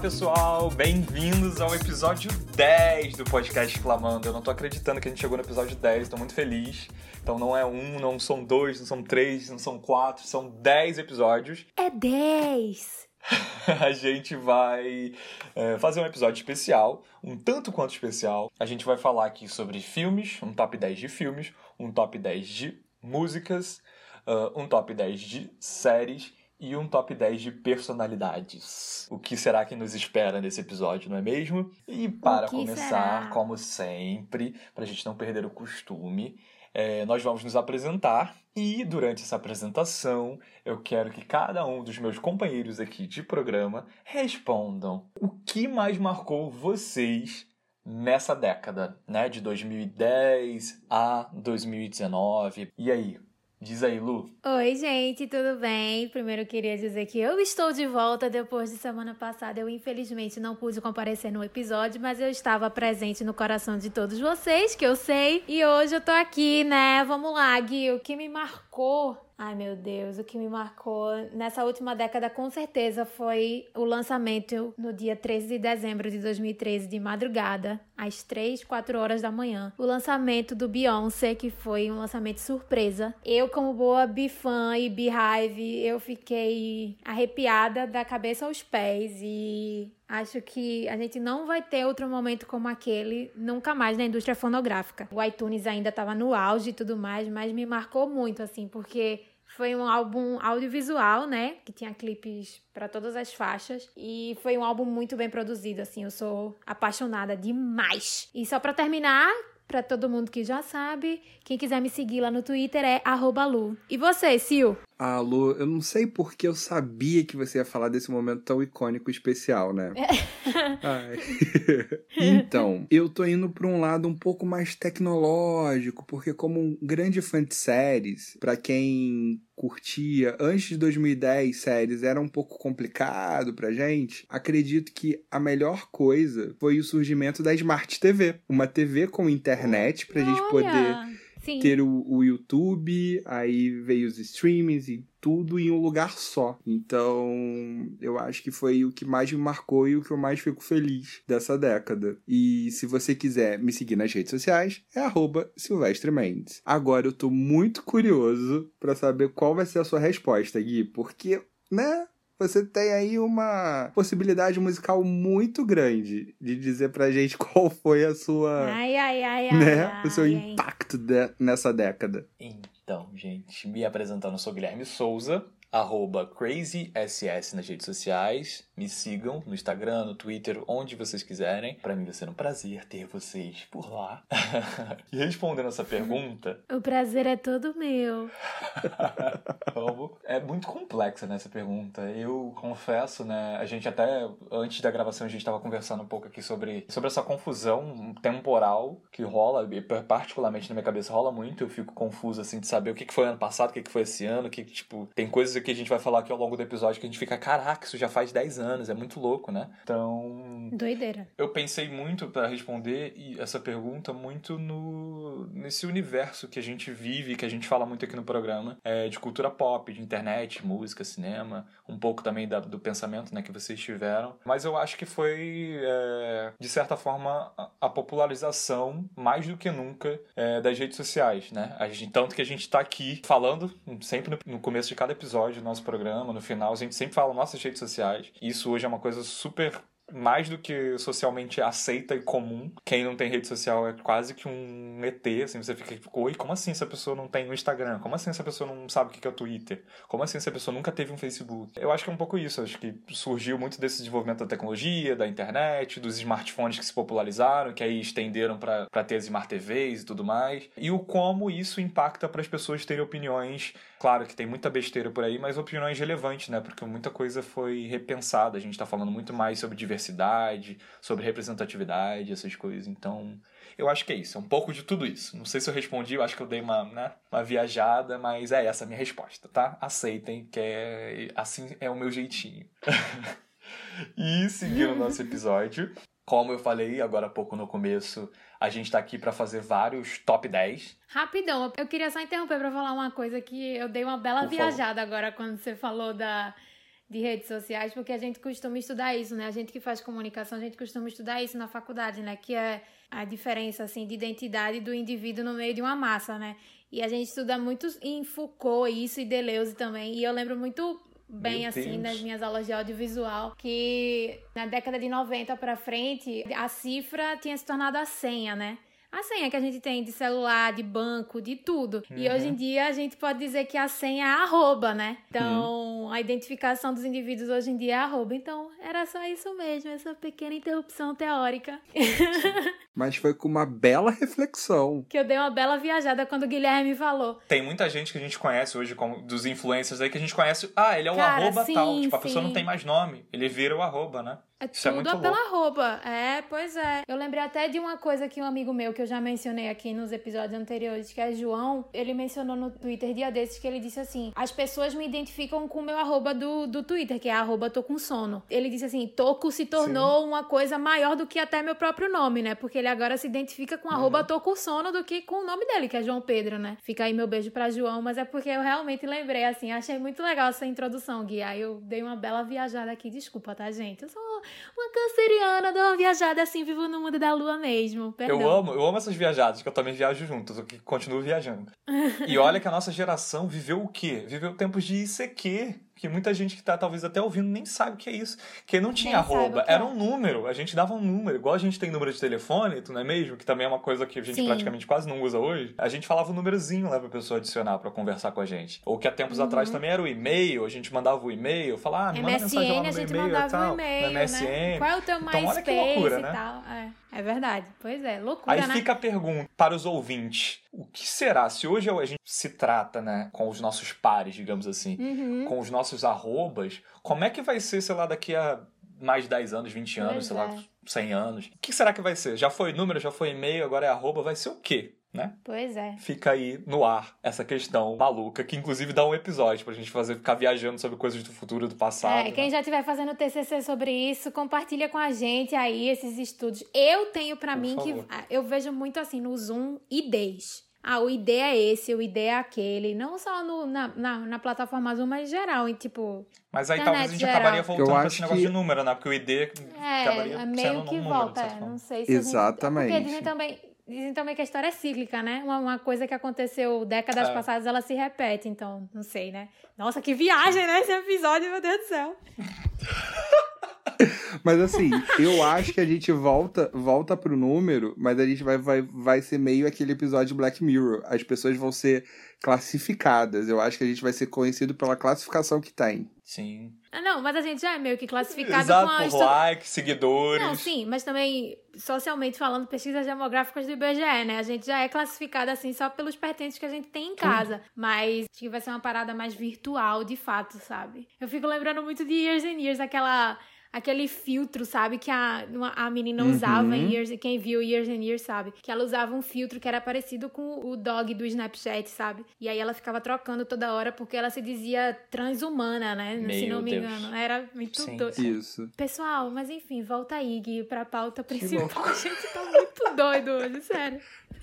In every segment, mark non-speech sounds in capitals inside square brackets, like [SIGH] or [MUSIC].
pessoal, bem-vindos ao episódio 10 do podcast Clamando. Eu não tô acreditando que a gente chegou no episódio 10, tô muito feliz. Então não é um, não são dois, não são três, não são quatro, são 10 episódios. É 10! [LAUGHS] a gente vai é, fazer um episódio especial, um tanto quanto especial. A gente vai falar aqui sobre filmes, um top 10 de filmes, um top 10 de músicas, uh, um top 10 de séries e um top 10 de personalidades. O que será que nos espera nesse episódio, não é mesmo? E para começar, será? como sempre, para a gente não perder o costume, é, nós vamos nos apresentar e durante essa apresentação eu quero que cada um dos meus companheiros aqui de programa respondam o que mais marcou vocês nessa década, né, de 2010 a 2019. E aí, diz aí, Lu. Oi, gente, tudo bem? Primeiro queria dizer que eu estou de volta depois de semana passada. Eu, infelizmente, não pude comparecer no episódio, mas eu estava presente no coração de todos vocês, que eu sei. E hoje eu tô aqui, né? Vamos lá, Gui, o que me marcou Ai meu Deus, o que me marcou nessa última década com certeza foi o lançamento no dia 13 de dezembro de 2013, de madrugada, às 3, 4 horas da manhã. O lançamento do Beyoncé, que foi um lançamento surpresa. Eu, como boa bifã e beehive, eu fiquei arrepiada da cabeça aos pés e Acho que a gente não vai ter outro momento como aquele nunca mais na indústria fonográfica. O iTunes ainda estava no auge e tudo mais, mas me marcou muito, assim, porque foi um álbum audiovisual, né? Que tinha clipes para todas as faixas. E foi um álbum muito bem produzido, assim. Eu sou apaixonada demais. E só para terminar, para todo mundo que já sabe, quem quiser me seguir lá no Twitter é Lu. E você, Sil? Ah, Lu, eu não sei porque eu sabia que você ia falar desse momento tão icônico e especial, né? [LAUGHS] Ai. [LAUGHS] então, eu tô indo pra um lado um pouco mais tecnológico, porque como um grande fã de séries, pra quem curtia antes de 2010 séries era um pouco complicado pra gente, acredito que a melhor coisa foi o surgimento da Smart TV. Uma TV com internet pra gente poder Olha, Sim. ter o, o YouTube, aí veio os streamings e tudo em um lugar só. Então, eu acho que foi o que mais me marcou e o que eu mais fico feliz dessa década. E se você quiser me seguir nas redes sociais, é Silvestre Mendes. Agora eu tô muito curioso pra saber qual vai ser a sua resposta, Gui, porque, né? Você tem aí uma possibilidade musical muito grande de dizer pra gente [LAUGHS] qual foi a sua Ai, ai, ai, ai. né? ai, o seu impacto de- nessa década. Então, gente, me apresentando, eu sou Guilherme Souza, arroba CrazySS nas redes sociais. Me sigam no Instagram, no Twitter, onde vocês quiserem. Pra mim vai ser um prazer ter vocês por lá. [LAUGHS] e respondendo essa pergunta, O prazer é todo meu. [LAUGHS] É muito complexa nessa pergunta. Eu confesso, né? A gente até antes da gravação a gente estava conversando um pouco aqui sobre, sobre essa confusão temporal que rola, particularmente na minha cabeça rola muito. Eu fico confuso assim de saber o que foi ano passado, o que foi esse ano, que, tipo, tem coisas que a gente vai falar aqui ao longo do episódio que a gente fica, caraca, isso já faz 10 anos, é muito louco, né? Então, Doideira. eu pensei muito para responder essa pergunta muito no nesse universo que a gente vive, que a gente fala muito aqui no programa, é, de cultura pop, de internet, música, cinema, um pouco também da- do pensamento né, que vocês tiveram. Mas eu acho que foi, é, de certa forma, a, a popularização, mais do que nunca, é, das redes sociais, né? A gente, tanto que a gente tá aqui falando, sempre no, no começo de cada episódio do nosso programa, no final, a gente sempre fala nossas redes sociais. Isso hoje é uma coisa super mais do que socialmente aceita e comum. Quem não tem rede social é quase que um ET, assim, você fica tipo, oi, como assim essa pessoa não tem um Instagram? Como assim essa pessoa não sabe o que é o Twitter? Como assim essa pessoa nunca teve um Facebook? Eu acho que é um pouco isso, acho que surgiu muito desse desenvolvimento da tecnologia, da internet, dos smartphones que se popularizaram, que aí estenderam para ter as smart TVs e tudo mais, e o como isso impacta para as pessoas terem opiniões Claro que tem muita besteira por aí, mas opiniões relevantes, né? Porque muita coisa foi repensada. A gente tá falando muito mais sobre diversidade, sobre representatividade, essas coisas. Então, eu acho que é isso. É um pouco de tudo isso. Não sei se eu respondi, eu acho que eu dei uma, né, uma viajada, mas é essa a minha resposta, tá? Aceitem, que é assim é o meu jeitinho. [LAUGHS] e seguindo o nosso episódio, Como eu falei agora há pouco no começo, a gente tá aqui para fazer vários top 10. Rapidão, eu queria só interromper para falar uma coisa que eu dei uma bela Por viajada agora quando você falou da de redes sociais, porque a gente costuma estudar isso, né? A gente que faz comunicação, a gente costuma estudar isso na faculdade, né? Que é a diferença, assim, de identidade do indivíduo no meio de uma massa, né? E a gente estuda muito em Foucault isso e Deleuze também. E eu lembro muito bem Meu assim Deus. nas minhas aulas de audiovisual que na década de 90 para frente a cifra tinha se tornado a senha, né? A senha que a gente tem de celular, de banco, de tudo. E Uhum. hoje em dia a gente pode dizer que a senha é arroba, né? Então, a identificação dos indivíduos hoje em dia é arroba. Então, era só isso mesmo, essa pequena interrupção teórica. [LAUGHS] Mas foi com uma bela reflexão. que eu dei uma bela viajada quando o Guilherme falou. Tem muita gente que a gente conhece hoje, como dos influencers aí, que a gente conhece. Ah, ele é o Cara, arroba sim, tal. Tipo, a pessoa sim. não tem mais nome. Ele vira o arroba, né? É Isso é tudo muito pela louco. roupa. É, pois é. Eu lembrei até de uma coisa que um amigo meu, que eu já mencionei aqui nos episódios anteriores, que é João, ele mencionou no Twitter dia desses que ele disse assim: as pessoas me identificam com o meu arroba do, do Twitter, que é arroba tô com sono. Ele disse assim: Toco se tornou uma coisa maior do que até meu próprio nome, né? Porque ele agora se identifica com Uhum. arroba tô com sono do que com o nome dele, que é João Pedro, né? Fica aí meu beijo pra João, mas é porque eu realmente lembrei, assim, achei muito legal essa introdução, Gui. Aí eu dei uma bela viajada aqui, desculpa, tá, gente? Eu sou uma canceriana, dou uma viajada assim, vivo no mundo da lua mesmo. Perdão. Eu amo, eu amo essas viajadas, que eu também viajo junto, eu que continuo viajando. e olha que a nossa geração viveu o quê? Viveu tempos de ICQ, que muita gente que tá talvez até ouvindo nem sabe o que é isso. Que não tinha Nem arroba, o é. era um número, a gente dava um número, igual a gente tem número de telefone, tu não é mesmo? Que também é uma coisa que a gente Sim. praticamente quase não usa hoje. A gente falava um númerozinho lá pra pessoa adicionar pra conversar com a gente. Ou que há tempos Uhum. atrás também era o e-mail, a gente mandava o e-mail, falava, ah, me manda mensagem lá MSN no meu e-mail e mandava tal. um e-mail, no né? MSN. Qual é o teu Então, MySpace olha que loucura, né? É, é verdade. Pois é, loucura, Aí né? fica a pergunta para os ouvintes: o que será? Se hoje a gente se trata, né, com os nossos pares, digamos assim, Uhum. com os nossos arrobas, como é que vai ser, sei lá, daqui a mais 10 anos, 20 anos, Pois sei é. lá, 100 anos? O que será que vai ser? Já foi número, já foi e-mail, agora é arroba, vai ser o quê? Né? Pois é. Fica aí no ar essa questão maluca, que inclusive dá um episódio pra gente fazer, ficar viajando sobre coisas do futuro, do passado. É, quem né? já estiver fazendo TCC sobre isso, compartilha com a gente aí esses estudos. Eu tenho pra Por mim que favor. ah, eu vejo muito assim no Zoom IDs. Ah, o ID é esse, o ID é aquele. Não só no, na, na, na plataforma Zoom, mas em geral. E, tipo, Mas aí talvez a gente geral. acabaria voltando Eu pra acho esse negócio que- de número, né? Porque o ID é, acabaria é meio que número, volta. é, não sei se a gente- Exatamente. Porque dizem também, dizem também que a história é cíclica, né? Uma, uma coisa que aconteceu décadas É. passadas, ela se repete. Então, não sei, né? Nossa, que viagem, né? Esse episódio, meu Deus do céu. [LAUGHS] [LAUGHS] Mas assim, eu acho que a gente volta volta pro número, mas a gente vai, vai, vai ser meio aquele episódio de Black Mirror. As pessoas vão ser classificadas. Eu acho que a gente vai ser conhecido pela classificação que tem. Sim. Ah, não, mas a gente já é meio que classificado Exato, com a por likes, seguidores. Não, sim, mas também, socialmente falando, pesquisas demográficas do IBGE, né? A gente já é classificado assim só pelos pertences que a gente tem em casa. Mas acho que vai ser uma parada mais virtual, de fato, sabe? Eu fico lembrando muito de Years and Years, aquela. Aquele filtro, sabe? Que a, uma- a menina Uhum. usava em Years, quem viu Years and Years sabe. Que ela usava um filtro que era parecido com o dog do Snapchat, sabe? E aí ela ficava trocando toda hora porque ela se dizia transhumana, né? Se Meu não me Deus. engano. Era muito Sim, doido. Isso. Pessoal, mas enfim, volta aí, Gui, pra pauta principal. A [LAUGHS] gente tá muito doido hoje, sério.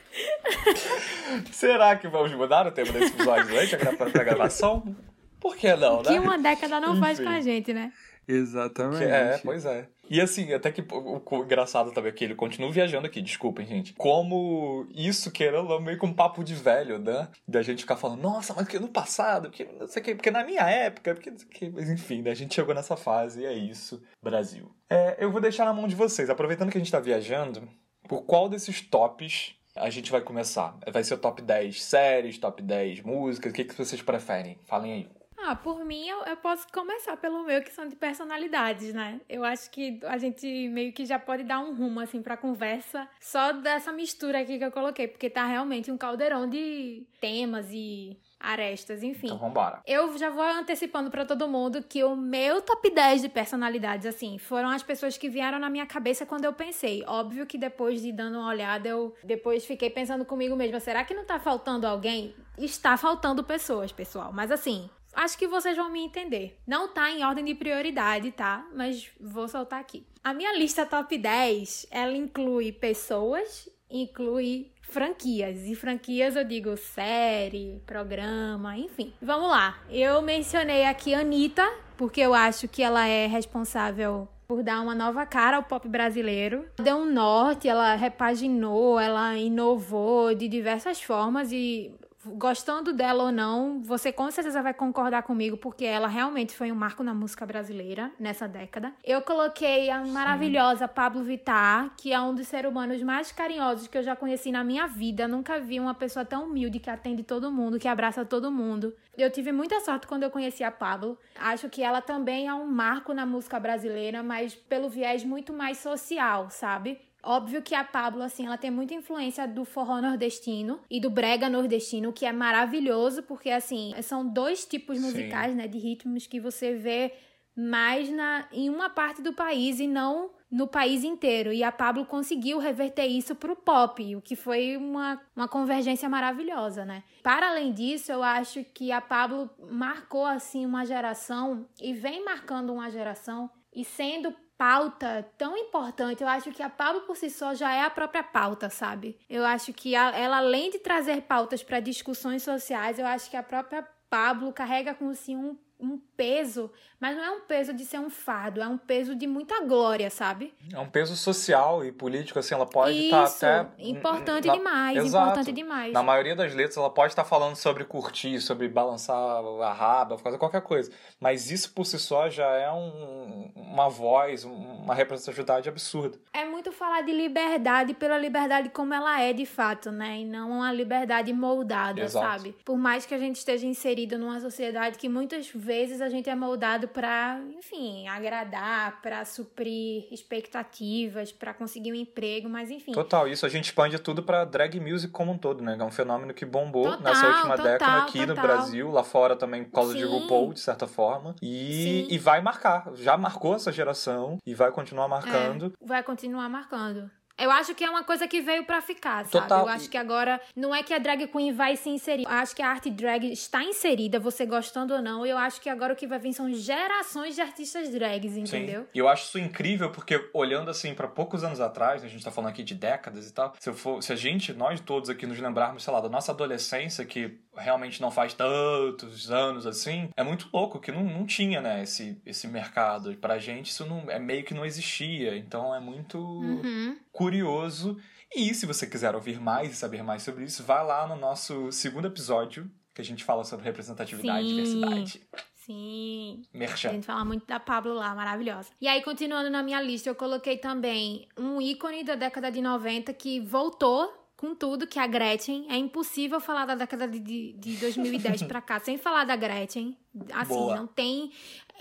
[LAUGHS] Será que vamos mudar o tema desse episódio durante a gravação? Por que não, né? Que uma década não faz Enfim. com a gente, né? Exatamente. Que- É, pois é. E assim, até que o, o engraçado também é que ele continua viajando aqui, desculpem, gente. Como isso, querendo não, meio com um papo de velho, né? Da gente ficar falando, nossa, mas que no passado, que não sei o que, porque na minha época, porque que. Mas enfim, né? A gente chegou nessa fase e é isso, Brasil. É, eu vou deixar na mão de vocês, aproveitando que a gente tá viajando, por qual desses tops a gente vai começar? Vai ser o top 10 séries, top 10 músicas, o que, que vocês preferem? Falem aí. Ah, por mim, eu, eu posso começar pelo meu, que são de personalidades, né? Eu acho que a gente meio que já pode dar um rumo, assim, pra conversa só dessa mistura aqui que eu coloquei, porque tá realmente um caldeirão de temas e arestas, enfim. Então vambora. Eu já vou antecipando pra todo mundo que o meu top 10 de personalidades, assim, foram as pessoas que vieram na minha cabeça quando eu pensei. Óbvio que depois de dando uma olhada, eu depois fiquei pensando comigo mesma, será que não tá faltando alguém? Está faltando pessoas, pessoal. Mas assim, Acho que vocês vão me entender. Não tá em ordem de prioridade, tá? Mas vou soltar aqui. A minha lista top 10, ela inclui pessoas, inclui franquias. E franquias eu digo série, programa, enfim. Vamos lá. Eu mencionei aqui a Anitta, porque eu acho que ela é responsável por dar uma nova cara ao pop brasileiro. Deu um norte, ela repaginou, ela inovou de diversas formas e gostando dela ou não, você com certeza vai concordar comigo, porque ela realmente foi um marco na música brasileira nessa década. Eu coloquei a maravilhosa Pablo Vittar, que é um dos seres humanos mais carinhosos que eu já conheci na minha vida. Nunca vi uma pessoa tão humilde que atende todo mundo, que abraça todo mundo. Eu tive muita sorte quando eu conheci a Pablo. Acho que ela também é um marco na música brasileira, mas pelo viés muito mais social, sabe? Óbvio que a Pablo, assim, ela tem muita influência do forró nordestino e do brega nordestino, que é maravilhoso, porque, assim, são dois tipos musicais, Sim. né, de ritmos que você vê mais na, em uma parte do país e não no país inteiro. E a Pablo conseguiu reverter isso pro pop, o que foi uma, uma convergência maravilhosa, né? Para além disso, eu acho que a Pablo marcou, assim, uma geração e vem marcando uma geração e sendo pauta tão importante. Eu acho que a Pablo por si só já é a própria pauta, sabe? Eu acho que ela, além de trazer pautas para discussões sociais, eu acho que a própria Pablo carrega com si um um peso, mas não é um peso de ser um fardo, é um peso de muita glória, sabe? É um peso social e político, assim, ela pode estar tá até. Importante na... demais, Exato. importante demais. Na maioria das letras, ela pode estar tá falando sobre curtir, sobre balançar a raba, fazer qualquer coisa. Mas isso por si só já é um, uma voz, uma representatividade absurda. É muito falar de liberdade pela liberdade como ela é de fato, né? E não uma liberdade moldada, Exato. sabe? Por mais que a gente esteja inserido numa sociedade que muitas vezes a gente é moldado para, enfim, agradar, para suprir expectativas, para conseguir um emprego, mas enfim. Total, isso a gente expande tudo para drag music como um todo, né? É um fenômeno que bombou total, nessa última total, década aqui total. no Brasil, lá fora também por causa Sim. de RuPaul, de certa forma. E, e vai marcar, já marcou essa geração e vai continuar marcando. É, vai continuar marcando. Eu acho que é uma coisa que veio para ficar, sabe? Total. Eu acho que agora não é que a drag queen vai se inserir. Eu acho que a arte drag está inserida, você gostando ou não. E eu acho que agora o que vai vir são gerações de artistas drags, entendeu? Sim. E eu acho isso incrível porque olhando assim para poucos anos atrás, a gente tá falando aqui de décadas e tal. Se, for, se a gente, nós todos aqui nos lembrarmos, sei lá, da nossa adolescência que realmente não faz tantos anos assim, é muito louco que não, não tinha, né, esse, esse mercado. E pra gente isso não, é meio que não existia. Então é muito uhum. curioso. E se você quiser ouvir mais e saber mais sobre isso, vá lá no nosso segundo episódio, que a gente fala sobre representatividade Sim. e diversidade. Sim. Merchan. A gente fala muito da Pablo lá, maravilhosa. E aí, continuando na minha lista, eu coloquei também um ícone da década de 90 que voltou com tudo que a Gretchen. É impossível falar da década de, de 2010 pra cá sem falar da Gretchen. Assim, Boa. não tem.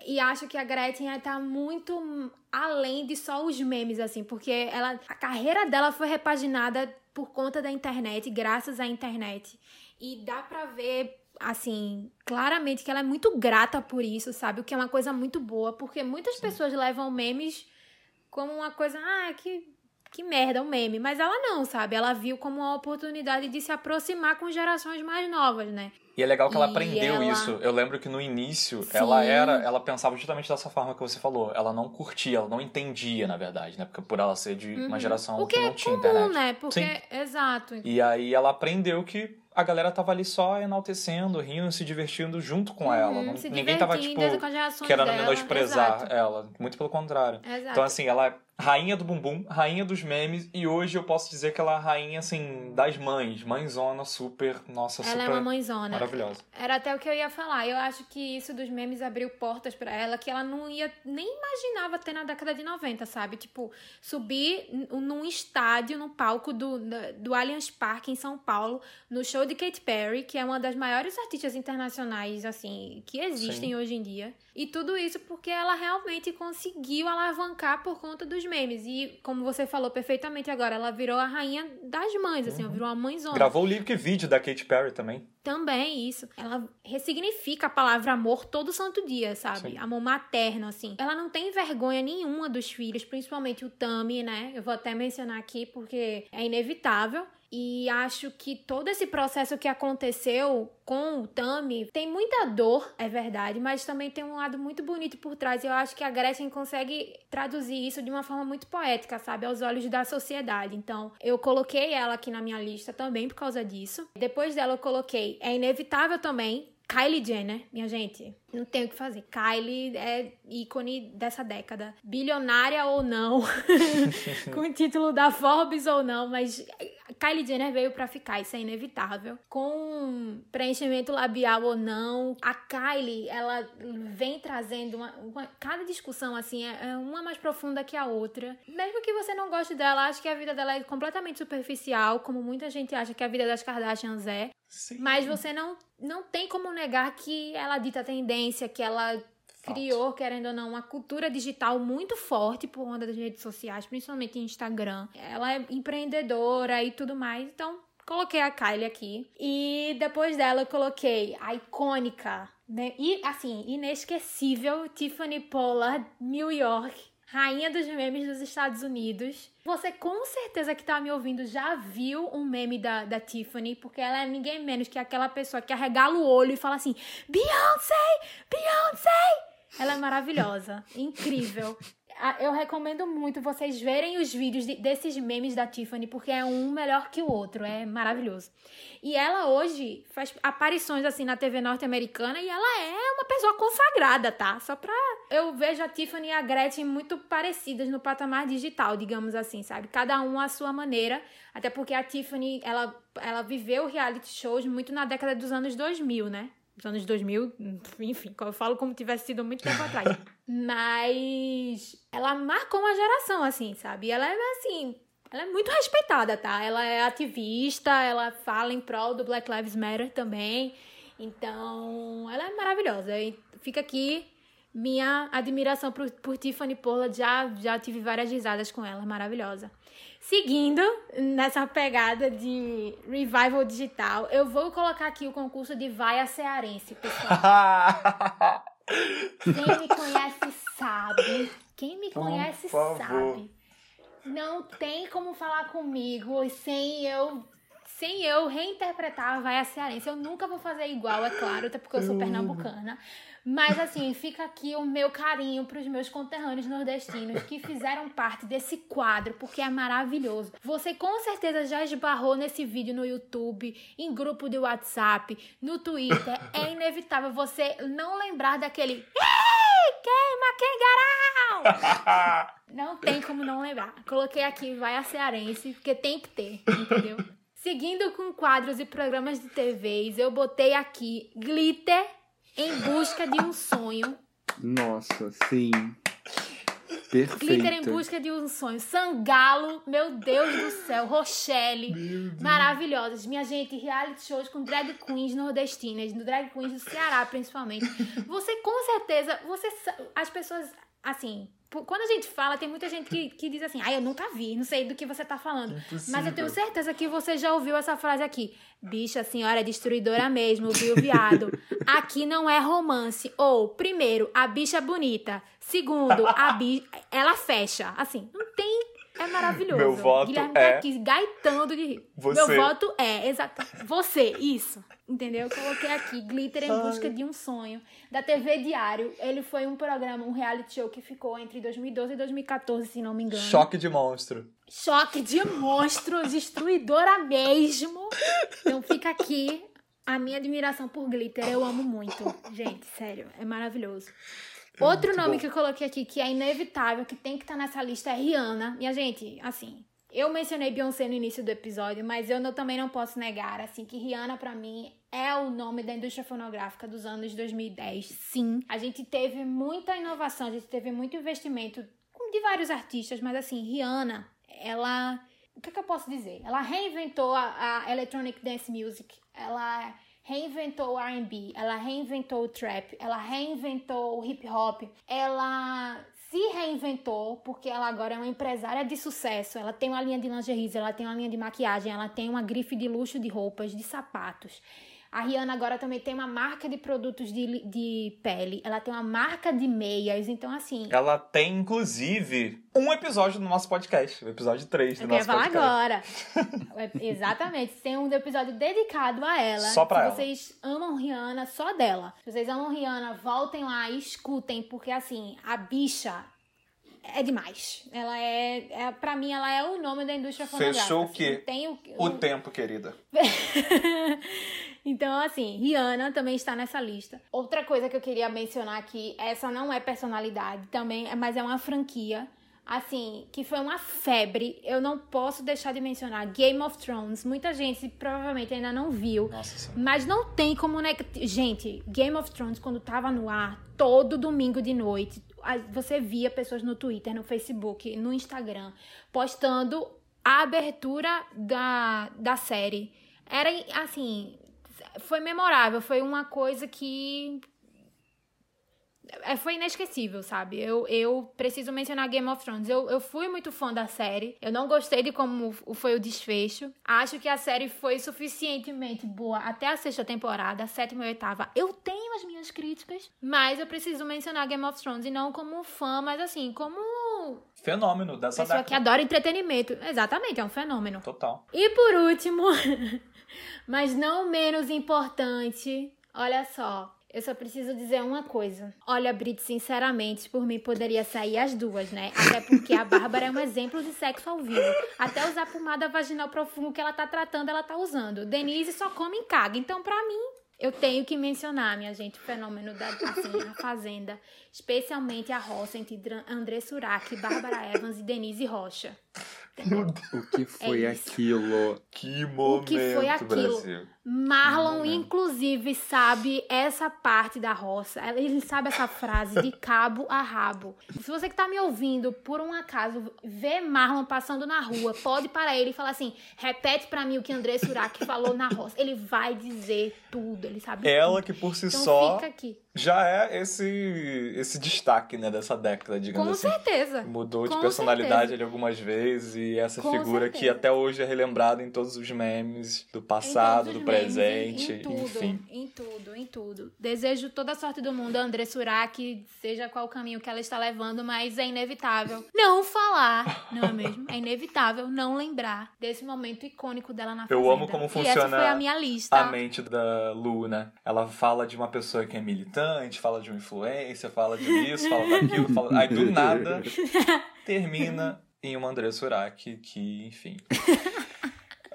E acho que a Gretchen tá muito além de só os memes, assim, porque ela, a carreira dela foi repaginada por conta da internet, graças à internet. E dá pra ver assim, claramente que ela é muito grata por isso, sabe? O que é uma coisa muito boa, porque muitas Sim. pessoas levam memes como uma coisa, ah, que que merda, um meme. Mas ela não, sabe? Ela viu como uma oportunidade de se aproximar com gerações mais novas, né? E é legal que ela aprendeu ela... isso. Eu lembro que no início Sim. ela era, ela pensava justamente dessa forma que você falou. Ela não curtia, ela não entendia, na verdade, né? Porque por ela ser de uhum. uma geração que, que, não é tinha comum, internet. né? Porque Sim. exato. E aí ela aprendeu que a galera tava ali só enaltecendo, rindo, se divertindo junto com uhum, ela. Não, ninguém tava, tipo, querendo menosprezar Exato. ela. Muito pelo contrário. Exato. Então, assim, ela é rainha do bumbum, rainha dos memes, e hoje eu posso dizer que ela é a rainha, assim, das mães. Mãezona super, nossa, ela super é uma mãezona. maravilhosa. Era até o que eu ia falar. Eu acho que isso dos memes abriu portas para ela que ela não ia, nem imaginava ter na década de 90, sabe? Tipo, subir num estádio, no palco do, do Allianz Parque, em São Paulo, no show de Katy Perry, que é uma das maiores artistas internacionais, assim, que existem Sim. hoje em dia. E tudo isso porque ela realmente conseguiu alavancar por conta dos memes. E, como você falou perfeitamente agora, ela virou a rainha das mães, assim, uhum. virou a mãezona. Gravou o livro que vídeo da Katy Perry também. Também, isso. Ela ressignifica a palavra amor todo santo dia, sabe? Sim. Amor materno, assim. Ela não tem vergonha nenhuma dos filhos, principalmente o Tami, né? Eu vou até mencionar aqui porque é inevitável. E acho que todo esse processo que aconteceu com o Tami tem muita dor, é verdade, mas também tem um lado muito bonito por trás. Eu acho que a Gretchen consegue traduzir isso de uma forma muito poética, sabe? Aos olhos da sociedade. Então, eu coloquei ela aqui na minha lista também por causa disso. Depois dela, eu coloquei É Inevitável também, Kylie Jenner, minha gente, não tem o que fazer. Kylie é ícone dessa década. Bilionária ou não, [LAUGHS] com o título da Forbes ou não, mas Kylie Jenner veio para ficar, isso é inevitável. Com preenchimento labial ou não, a Kylie, ela vem trazendo uma, uma cada discussão assim é, é uma mais profunda que a outra. Mesmo que você não goste dela, acho que a vida dela é completamente superficial, como muita gente acha que a vida das Kardashians é. Sim. Mas você não, não tem como negar que ela dita tendência, que ela criou, querendo ou não, uma cultura digital muito forte por conta das redes sociais, principalmente Instagram. Ela é empreendedora e tudo mais, então coloquei a Kylie aqui. E depois dela eu coloquei a icônica, né? E assim, inesquecível Tiffany Pollard, New York rainha dos memes dos Estados Unidos. Você com certeza que tá me ouvindo já viu um meme da, da Tiffany, porque ela é ninguém menos que aquela pessoa que arregala o olho e fala assim: Beyoncé! Beyoncé! Ela é maravilhosa, incrível eu recomendo muito vocês verem os vídeos de, desses memes da Tiffany, porque é um melhor que o outro, é maravilhoso. E ela hoje faz aparições assim na TV norte-americana e ela é uma pessoa consagrada, tá? Só pra. Eu vejo a Tiffany e a Gretchen muito parecidas no patamar digital, digamos assim, sabe? Cada um à sua maneira. Até porque a Tiffany, ela, ela viveu reality shows muito na década dos anos 2000, né? Dos anos 2000, enfim, eu falo como tivesse sido muito tempo atrás. [LAUGHS] Mas ela marcou uma geração, assim, sabe? E ela é assim. Ela é muito respeitada, tá? Ela é ativista, ela fala em prol do Black Lives Matter também. Então, ela é maravilhosa. E fica aqui minha admiração por, por Tiffany Pollard. Já, já tive várias risadas com ela, maravilhosa. Seguindo nessa pegada de revival digital, eu vou colocar aqui o concurso de Vaia Cearense, pessoal. [LAUGHS] Quem me conhece sabe. Quem me conhece sabe. Não tem como falar comigo sem eu sem eu reinterpretar a Vaia Cearense. Eu nunca vou fazer igual, é claro, até porque eu sou hum. pernambucana. Mas assim, fica aqui o meu carinho para os meus conterrâneos nordestinos que fizeram parte desse quadro, porque é maravilhoso. Você com certeza já esbarrou nesse vídeo no YouTube, em grupo de WhatsApp, no Twitter. É inevitável você não lembrar daquele Ei, queima quengarau! [LAUGHS] Não tem como não lembrar. Coloquei aqui, vai a cearense, porque tem que ter, entendeu? Seguindo com quadros e programas de TVs, eu botei aqui Glitter em busca de um sonho. Nossa, sim. Perfeito. Glitter em busca de um sonho. Sangalo, meu Deus do céu. Rochelle, maravilhosas. Minha gente, reality shows com drag queens nordestinas, no drag queens do Ceará, principalmente. Você com certeza, você as pessoas assim, quando a gente fala, tem muita gente que, que diz assim, ah, eu nunca vi, não sei do que você tá falando. Impossível. Mas eu tenho certeza que você já ouviu essa frase aqui. Bicha, a senhora é destruidora mesmo, viu, viado? Aqui não é romance. Ou, primeiro, a bicha é bonita. Segundo, a bicha. Ela fecha. Assim, não tem é maravilhoso. Meu voto Guilherme tá é... aqui gaitando de rir. Você. Meu voto é, exato. Você, isso. Entendeu? Coloquei aqui, Glitter em Busca de um Sonho, da TV Diário. Ele foi um programa, um reality show que ficou entre 2012 e 2014, se não me engano. Choque de monstro. Choque de monstro, destruidora mesmo. Então fica aqui a minha admiração por Glitter. Eu amo muito. Gente, sério, é maravilhoso. Outro Muito nome bom. que eu coloquei aqui que é inevitável, que tem que estar tá nessa lista é Rihanna. Minha gente, assim, eu mencionei Beyoncé no início do episódio, mas eu não, também não posso negar, assim, que Rihanna para mim é o nome da indústria fonográfica dos anos 2010. Sim, a gente teve muita inovação, a gente teve muito investimento de vários artistas, mas assim, Rihanna, ela, o que, é que eu posso dizer? Ela reinventou a, a electronic dance music. Ela reinventou o R&B, ela reinventou o trap, ela reinventou o hip hop, ela se reinventou porque ela agora é uma empresária de sucesso. Ela tem uma linha de lingerie, ela tem uma linha de maquiagem, ela tem uma grife de luxo de roupas, de sapatos. A Rihanna agora também tem uma marca de produtos de, de pele. Ela tem uma marca de meias. Então, assim. Ela tem, inclusive, um episódio do nosso podcast. O episódio 3 do eu nosso falar podcast. agora. [LAUGHS] É, Exatamente. Tem um episódio dedicado a ela. Só pra Se ela. vocês amam Rihanna, só dela. Se vocês amam Rihanna, voltem lá e escutem, porque assim, a bicha é demais. Ela é, é para mim, ela é o nome da indústria fonográfica. Fechou o assim, quê? não Tem o, O tempo, querida. [LAUGHS] então, assim, Rihanna também está nessa lista. Outra coisa que eu queria mencionar aqui, essa não é personalidade também, mas é uma franquia. Assim, que foi uma febre. Eu não posso deixar de mencionar Game of Thrones. Muita gente provavelmente ainda não viu. Nossa senhora. Mas não tem como. Ne... Gente, Game of Thrones, quando tava no ar, todo domingo de noite, você via pessoas no Twitter, no Facebook, no Instagram, postando a abertura da, da série. Era assim. Foi memorável, foi uma coisa que. é, Foi inesquecível, sabe? Eu, eu preciso mencionar Game of Thrones. Eu, eu fui muito fã da série. Eu não gostei de como foi o desfecho. Acho que a série foi suficientemente boa até a sexta temporada, a sétima e a oitava. Eu tenho as minhas críticas, mas eu preciso mencionar Game of Thrones. E não como fã, mas assim, como Fenômeno dessa pessoa que década. adora entretenimento. Exatamente, é um fenômeno. Total. E por último, [LAUGHS] mas não menos importante, olha só. Eu só preciso dizer uma coisa. Olha, Brit, sinceramente, por mim poderia sair as duas, né? Até porque a Bárbara é um exemplo de sexo ao vivo. Até usar pomada vaginal profumo que ela tá tratando, ela tá usando. Denise só come e caga. Então, pra mim, eu tenho que mencionar, minha gente, o fenômeno da assim, a Fazenda. Especialmente a roça entre André Surak, Bárbara Evans e Denise Rocha. O que foi É aquilo? Que momento, que foi aquilo? Brasil. Marlon, momento. inclusive, sabe essa parte da roça. Ele sabe essa frase de cabo a rabo. Se você que tá me ouvindo, por um acaso, vê Marlon passando na rua, pode parar ele e falar assim: repete pra mim o que André Surak falou na roça. Ele vai dizer tudo, ele sabe Ela tudo. que por si Então só já é esse, esse destaque, né, dessa década, digamos Com assim. certeza. Mudou de Com personalidade certeza. ali algumas vezes e essa Com figura que certeza. até hoje é relembrada em todos os memes do passado, do memes, presente, em, em tudo, enfim. Em tudo, em tudo. Desejo toda a sorte do mundo a André Surak, seja qual o caminho que ela está levando, mas é inevitável não falar, não é mesmo? É inevitável não lembrar desse momento icônico dela na Eu Fazenda. amo como E essa funciona foi a minha lista. A mente da Lu, né? Ela fala de uma pessoa que é militante, fala de uma influência, fala disso, fala daquilo, fala... aí do nada [LAUGHS] termina em uma André Surak que, enfim. [LAUGHS]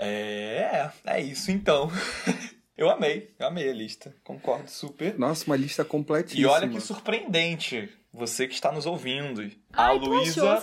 É, é isso então. [LAUGHS] Eu amei, eu amei a lista. Concordo super. Nossa, uma lista E completíssima. olha que surpreendente, você que está nos ouvindo. A Ai, Luísa,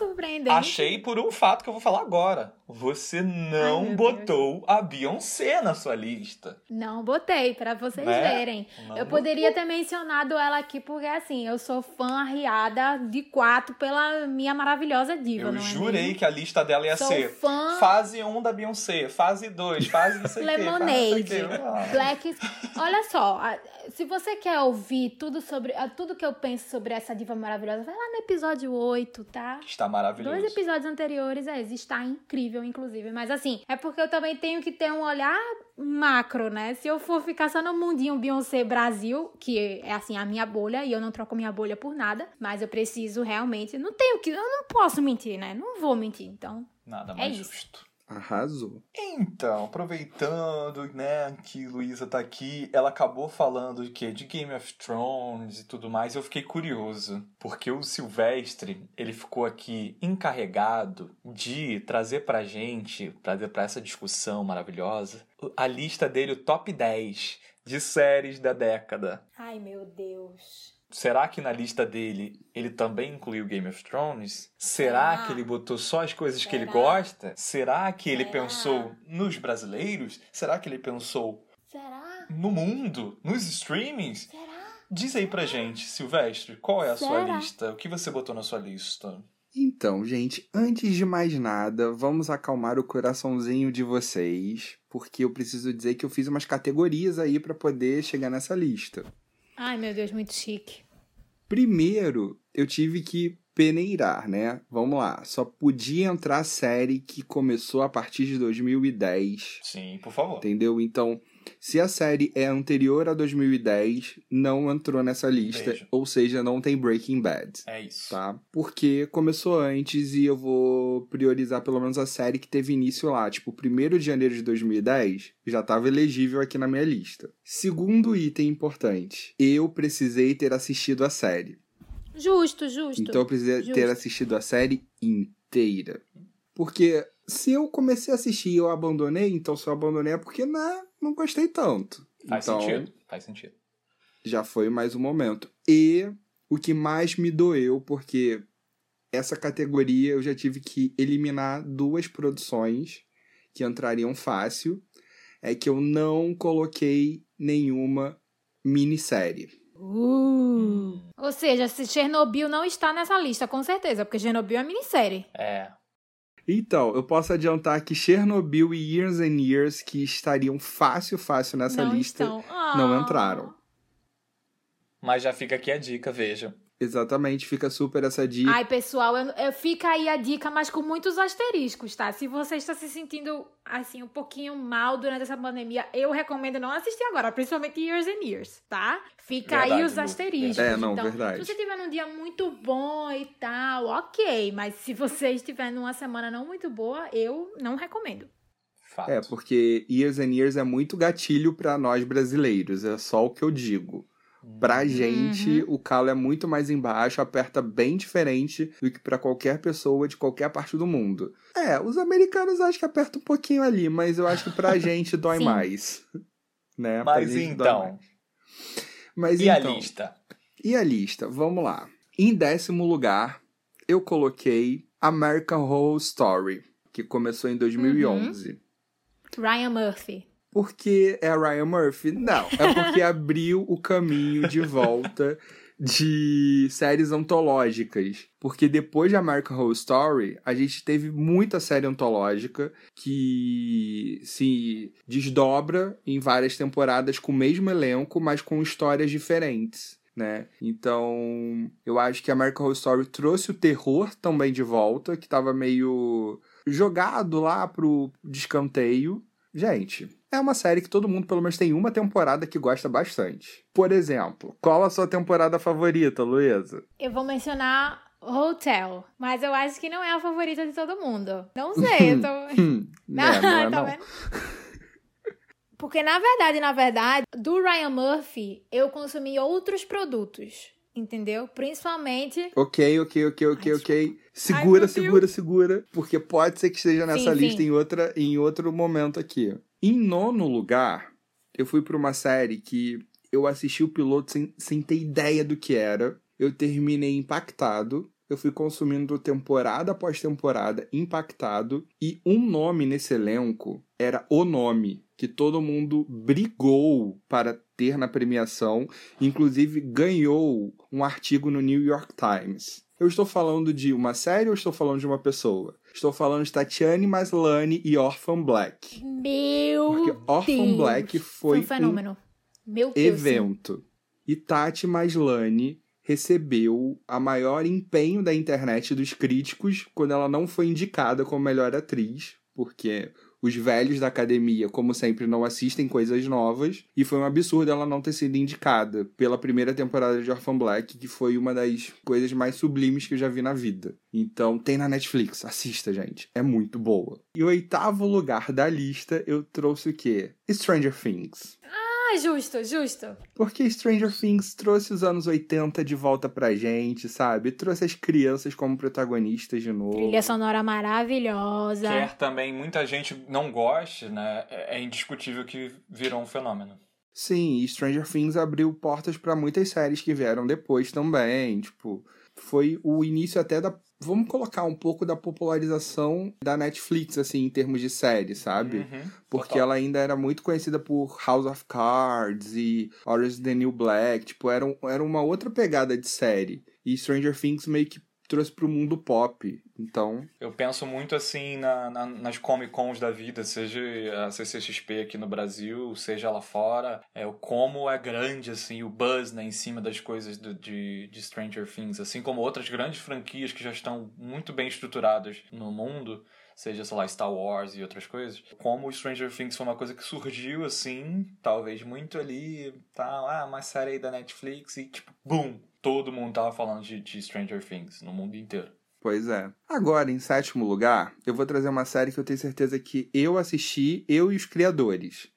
achei por um fato que eu vou falar agora. Você não Ai, botou a Beyoncé na sua lista. Não botei, pra vocês Né? verem. Não eu poderia ter mencionado ela aqui, porque assim, eu sou fã arriada de quatro pela minha maravilhosa diva, Eu é jurei mesmo? que a lista dela ia Sou ser fã fase 1 da Beyoncé, fase 2, fase não sei quê, fase não Lemonade, sei quê. Ah. Black. Olha só, se você quer ouvir tudo sobre tudo que eu penso sobre essa diva maravilhosa, vai lá no episódio 8, tá? Está maravilhoso. Dois episódios anteriores, é, está incrível, inclusive. Mas assim, é porque eu também tenho que ter um olhar macro, né? Se eu for ficar só no mundinho Beyoncé Brasil, que é assim a minha bolha, e eu não troco minha bolha por nada, mas eu preciso realmente. Não tenho que. Eu não posso mentir, né? Não vou mentir. Então, Nada É mais isso. justo. Arrasou. Então, aproveitando, né, que Luísa tá aqui, ela acabou falando de quê? De Game of Thrones e tudo mais, eu fiquei curioso, porque o Silvestre, ele ficou aqui encarregado de trazer pra gente, trazer pra essa discussão maravilhosa, a lista dele, o top 10 de séries da década. ai meu Deus. Será que na lista dele ele também incluiu Game of Thrones? Será Será? que ele botou só as coisas que ele Será? gosta? Será que ele Será? pensou nos brasileiros? Será que ele pensou Será? no mundo? Nos streamings? Será? Diz aí pra gente, Silvestre, qual é a sua Será? lista? O que você botou na sua lista? Então, gente, antes de mais nada, vamos acalmar o coraçãozinho de vocês, porque eu preciso dizer que eu fiz umas categorias aí pra poder chegar nessa lista. Ai meu Deus, muito chique. Primeiro, eu tive que peneirar, né? Vamos lá. Só podia entrar série que começou a partir de 2010. Sim, por favor. Entendeu? Então, Se a série é anterior a 2010, não entrou nessa lista, Veja. ou seja, não tem Breaking Bad. É isso. Tá? Porque começou antes e eu vou priorizar pelo menos a série que teve início lá. Tipo, 1 de janeiro de 2010 já estava elegível aqui na minha lista. Segundo item importante, eu precisei ter assistido a série. Justo, justo. Então eu precisei Justo. ter assistido a série inteira. Porque se eu comecei a assistir e eu abandonei, então se eu abandonei é porque né, não gostei tanto. Faz então, sentido? Faz sentido. já foi mais um momento. E o que mais me doeu, porque essa categoria eu já tive que eliminar duas produções que entrariam fácil, é que eu não coloquei nenhuma minissérie. Uh. Ou seja, se Chernobyl não está nessa lista, com certeza, porque Chernobyl é minissérie. É. Então, eu posso adiantar que Chernobyl e Years and Years, que estariam fácil, fácil nessa não lista, estão. não Ah. entraram. Mas já fica aqui a dica, veja. Exatamente, fica super essa dica. Ai, pessoal, eu, eu- fica aí a dica, mas com muitos asteriscos, tá? Se você está se sentindo, assim, um pouquinho mal durante essa pandemia, eu recomendo não assistir agora, principalmente Years and Years, tá? Fica aí Verdade, os Lu. asteriscos. É, não, então, verdade. Se você tiver num dia muito bom e tal, ok. Mas se você estiver numa semana não muito boa, eu não recomendo. Fato. É, porque Years and Years é muito gatilho pra nós brasileiros, é só o que eu digo. Pra Uhum. gente, o calo é muito mais embaixo, aperta bem diferente do que pra qualquer pessoa de qualquer parte do mundo. É, os americanos acho que aperta um pouquinho ali, mas eu acho que pra [LAUGHS] gente dói Sim. mais. Né? Mas então, mais. Mas e então, a lista? E a lista? Vamos lá. Em décimo lugar, eu coloquei American Horror Story, que começou em 2011. Ryan Murphy. Porque é Ryan Murphy? Não, é porque abriu o caminho de volta de séries antológicas. Porque depois de American Horror Story, a gente teve muita série antológica que se desdobra em várias temporadas com o mesmo elenco, mas com histórias diferentes. Né? Então, eu acho que American Horror Story trouxe o terror também de volta, que tava meio jogado lá pro descanteio. Gente, é uma série que todo mundo pelo menos tem uma temporada que gosta bastante. Por exemplo, qual a sua temporada favorita, Luísa? Eu vou mencionar Hotel, mas eu acho que não é a favorita de todo mundo. Não sei, eu tô. [LAUGHS] Hum, Não, [LAUGHS] é, não é tá não. Porque, na verdade, na verdade, do Ryan Murphy, eu consumi outros produtos, entendeu? Principalmente. Ok, ok, ok, ok, Ai, ok. Ai, Segura, meu segura, segura. Porque pode ser que esteja nessa Sim, lista sim. Em, outra, em outro momento aqui. Em nono lugar, eu fui pra uma série que eu assisti o piloto sem, sem ter ideia do que era. Eu terminei impactado. Eu fui consumindo temporada após temporada, impactado. E um nome nesse elenco era o nome que todo mundo brigou para ter na premiação. Inclusive ganhou um artigo no New York Times. Eu estou falando de uma série ou estou falando de uma pessoa? Estou falando de Tatiane Maslany e Orphan Black. Meu Porque Orphan Deus. Black foi um fenômeno. Meu Deus. sim. evento. E Tati Maslany recebeu a maior empenho da internet dos críticos quando ela não foi indicada como melhor atriz, porque os velhos da academia, como sempre, não assistem coisas novas, e foi um absurdo ela não ter sido indicada pela primeira temporada de Orphan Black, que foi uma das coisas mais sublimes que eu já vi na vida. Então, tem na Netflix, assista, gente. É muito boa. E o oitavo lugar da lista, eu trouxe o quê? Stranger Things. Ah, justo, justo. Porque Stranger Things trouxe os anos 80 de volta pra gente, sabe? Trouxe as crianças como protagonistas de novo. Trilha sonora maravilhosa. Quer também muita gente não goste, né? É é indiscutível que virou um fenômeno. Sim, e Stranger Things abriu portas pra muitas séries que vieram depois também. Tipo, foi o início até da. Vamos colocar um pouco da popularização da Netflix, assim, em termos de série, sabe? Uhum, Porque total. ela ainda era muito conhecida por House of Cards e Orange is the New Black. Tipo, era, um- era uma outra pegada de série. E Stranger Things meio que trouxe pro mundo pop. Então, Eu penso muito assim na, na- nas Comic Cons da vida, seja a CCXP aqui no Brasil, seja lá fora, é o como é grande assim o buzz né, em cima das coisas do- de, de Stranger Things, assim como outras grandes franquias que já estão muito bem estruturadas no mundo, seja, sei lá, Star Wars e outras coisas, como Stranger Things foi uma coisa que surgiu assim, talvez muito ali, tá, ah, uma série aí da Netflix e tipo, boom, todo mundo tava falando de, de Stranger Things no mundo inteiro. Pois é. Agora, em sétimo lugar, eu vou trazer uma série que eu tenho certeza que eu assisti, eu e os criadores.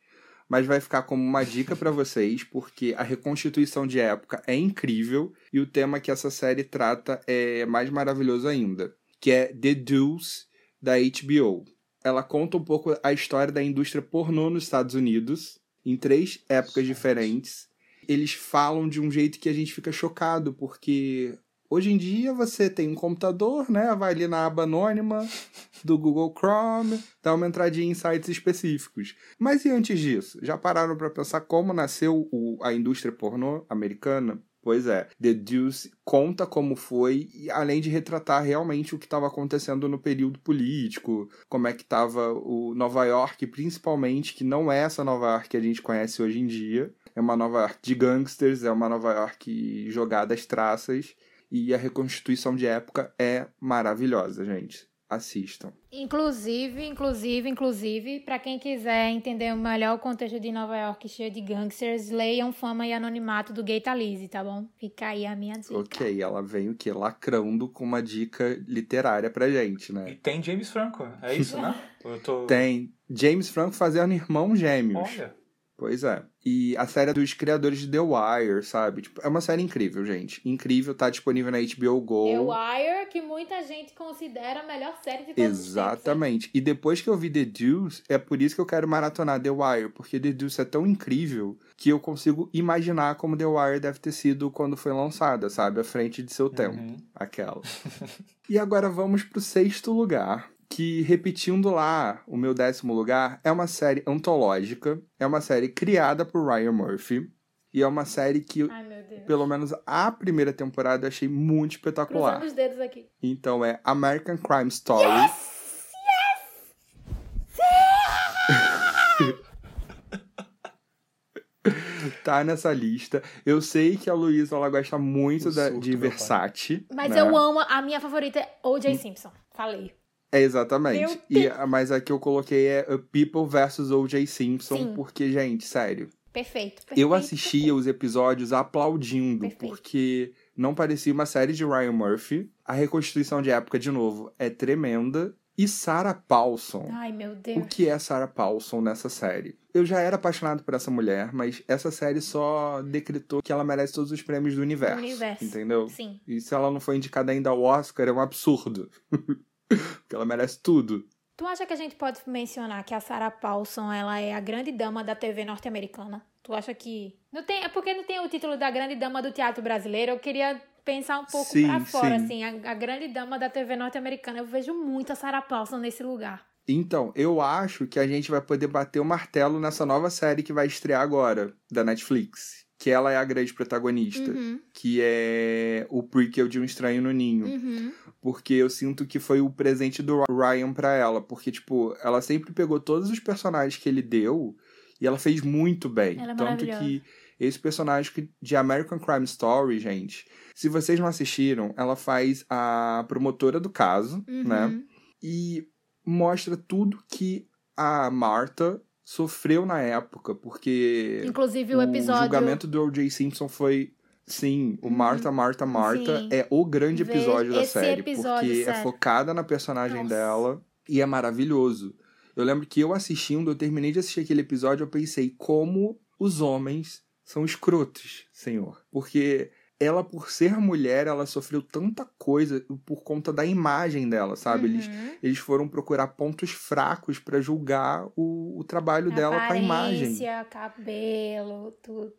Mas vai ficar como uma dica para vocês, porque a reconstituição de época é incrível e o tema que essa série trata é mais maravilhoso ainda, que é The Deuce da HBO. Ela conta um pouco a história da indústria pornô nos Estados Unidos, em três épocas diferentes. Eles falam de um jeito que a gente fica chocado, porque Hoje em dia você tem um computador, né? Vai ali na aba anônima do Google Chrome, dá uma entradinha em sites específicos. Mas e antes disso? Já pararam para pensar como nasceu o, a indústria pornô americana? Pois é, The Deuce conta como foi, além de retratar realmente o que estava acontecendo no período político, como é que estava o Nova York, principalmente, que não é essa Nova York que a gente conhece hoje em dia. É uma Nova York de gangsters, é uma Nova York jogada às traças. E a reconstituição de época é maravilhosa, gente. Assistam. Inclusive, inclusive, inclusive, para quem quiser entender melhor o contexto de Nova York cheio de gangsters, leiam Fama e Anonimato do Gay Talese, tá bom? Fica aí a minha dica. Ok, ela vem o quê? Lacrando com uma dica literária pra gente, né? E tem James Franco, é isso, né? [LAUGHS] tô... Tem. James Franco fazendo irmão gêmeos. Olha. Pois é. E a série é dos criadores de The Wire, sabe? Tipo, é uma série incrível, gente. Incrível, tá disponível na HBO Go. The Wire, que muita gente considera a melhor série de todos Exatamente. Tempos, e depois que eu vi The Deuce, é por isso que eu quero maratonar The Wire, porque The Deuce é tão incrível que eu consigo imaginar como The Wire deve ter sido quando foi lançada, sabe? À frente de seu tempo. Uhum. Aquela. [LAUGHS] e agora vamos pro sexto lugar, que, repetindo lá o meu décimo lugar, é uma série antológica, é uma série criada por Ryan Murphy, e é uma série que, Ai, pelo menos a primeira temporada, eu achei muito espetacular. Cruzando os dedos aqui. Então é American Crime Story. Yes! Yes! [LAUGHS] tá nessa lista. Eu sei que a Luísa ela gosta muito da, de Versace. Mas né? eu amo, a minha favorita é O.J. Simpson. Falei. É, exatamente. E, mas a que eu coloquei é People vs O.J. Simpson, Sim. porque, gente, sério. Perfeito, perfeito. Eu assistia perfeito. os episódios aplaudindo, Perfeito. porque não parecia uma série de Ryan Murphy. A reconstituição de época, de novo, é tremenda. E Sarah Paulson. Ai, meu O Deus. que é Sarah Paulson nessa série? Eu já era apaixonado por essa mulher, mas essa série só decretou que ela merece todos os prêmios do universo. Universo. Entendeu? Sim. E se ela não foi indicada ainda ao Oscar, é um absurdo. [LAUGHS] Porque ela merece tudo. Tu acha que a gente pode mencionar que a Sarah Paulson ela é a grande dama da TV norte-americana? Tu acha que. Não tem, é porque não tem o título da grande dama do teatro brasileiro. Eu queria pensar um pouco Sim, pra fora, sim. assim. A, a grande dama da TV norte-americana. Eu vejo muito a Sarah Paulson nesse lugar. Então, eu acho que a gente vai poder bater o martelo nessa nova série que vai estrear agora, da Netflix. Que ela é a grande protagonista. Uhum, Que é o prequel de Um Estranho no Ninho. uhum. Porque eu sinto que foi o presente do Ryan pra ela. Porque, tipo, ela sempre pegou todos os personagens que ele deu e ela fez muito bem. Ela é Tanto que esse personagem de American Crime Story, gente, se vocês não assistiram, ela faz a promotora do caso, Uhum. né? E mostra tudo que a Martha sofreu na época, porque Inclusive o episódio. o julgamento do O.J. Simpson foi. Sim, o Marta, Marta, Marta Sim. é o grande episódio da série. episódio, porque é sério. focada na personagem Nossa. dela e é maravilhoso. Eu lembro que eu assistindo, eu terminei de assistir aquele episódio, eu pensei como os homens são escrotos, senhor. Porque ela, por ser mulher, ela sofreu tanta coisa por conta da imagem dela, sabe? Eles, Uhum. eles foram procurar pontos fracos pra julgar o, o trabalho dela com a imagem. Aparência, cabelo, tudo.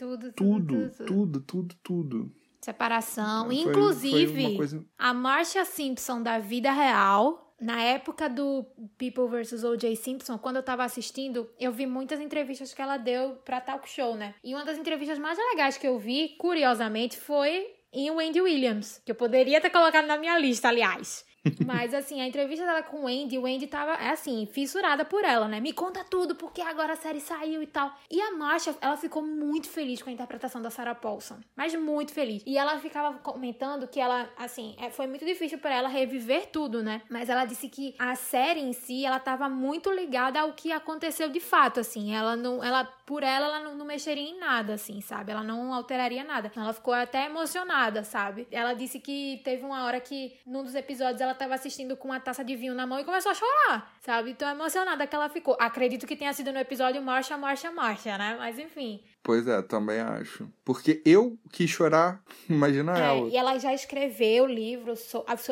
Tudo, tudo, Tudo, tudo. tudo, tudo. Separação. Foi- Inclusive, foi coisa- a Marcia Simpson da vida real, na época do People vs. O.J. Simpson, quando eu tava assistindo, eu vi muitas entrevistas que ela deu pra talk show, né? E uma das entrevistas mais legais que eu vi, curiosamente, foi em Wendy Williams, que eu poderia ter colocado na minha lista, aliás. Mas, assim, a entrevista dela com o Andy, o Andy tava, é assim, fissurada por ela, né? Me conta tudo, porque agora a série saiu e tal. E a Marcia, ela ficou muito feliz com a interpretação da Sarah Paulson. Mas muito feliz. E ela ficava comentando que ela, assim, é, foi muito difícil para ela reviver tudo, né? Mas ela disse que a série em si, ela tava muito ligada ao que aconteceu de fato, assim. Ela não, ela, por ela, ela não, não mexeria em nada, assim, sabe? Ela não alteraria nada. Ela ficou até emocionada, sabe? Ela disse que teve uma hora que, num dos episódios, ela tava assistindo com uma taça de vinho na mão e começou a chorar, sabe? Tão emocionada que ela ficou. Acredito que tenha sido no episódio Marcha, Marcha, Marcha, né? Mas enfim. Pois é, também acho. Porque eu quis chorar, [LAUGHS] imagina É, ela. e ela já escreveu o livro,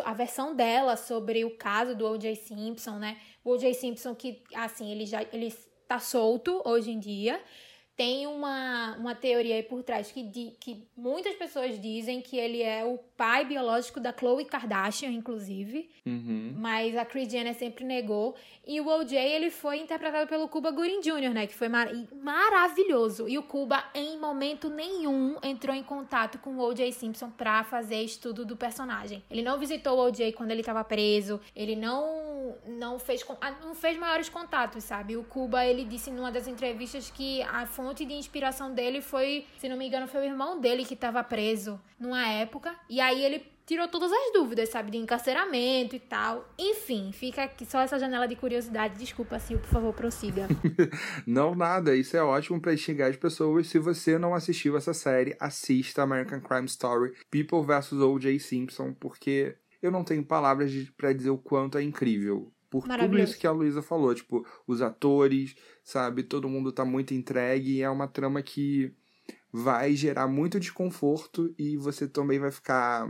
a, versão dela sobre o caso do O.J. Simpson, né? O O.J. Simpson que, assim, ele já ele tá solto hoje em dia. Tem uma, uma teoria aí por trás que, di- que muitas pessoas dizem que ele é o pai biológico da Khloe Kardashian, inclusive. Uhum. Mas a Kris Jenner sempre negou. E o OJ, ele foi interpretado pelo Cuba Gooding Jr., né? Que foi mar- maravilhoso. E o Cuba, em momento nenhum, entrou em contato com o OJ Simpson pra fazer estudo do personagem. Ele não visitou o OJ quando ele tava preso. Ele não, não, fez, ah, não fez maiores contatos, sabe? O Cuba, ele disse numa das entrevistas que a fonte de inspiração dele foi, se não me engano, foi o irmão dele que tava preso numa época. E aí ele tirou todas as dúvidas, sabe? De encarceramento e tal. Enfim, fica aqui só essa janela de curiosidade. Desculpa, Sil, por favor, prossiga. [LAUGHS] Não, nada. Isso é ótimo pra instigar as pessoas. Se você não assistiu essa série, assista American Crime Story People vs. O.J. Simpson, porque eu não tenho palavras pra dizer o quanto é incrível. Por tudo isso que a Luísa falou, tipo, os atores, sabe? Todo mundo tá muito entregue e é uma trama que vai gerar muito desconforto e você também vai ficar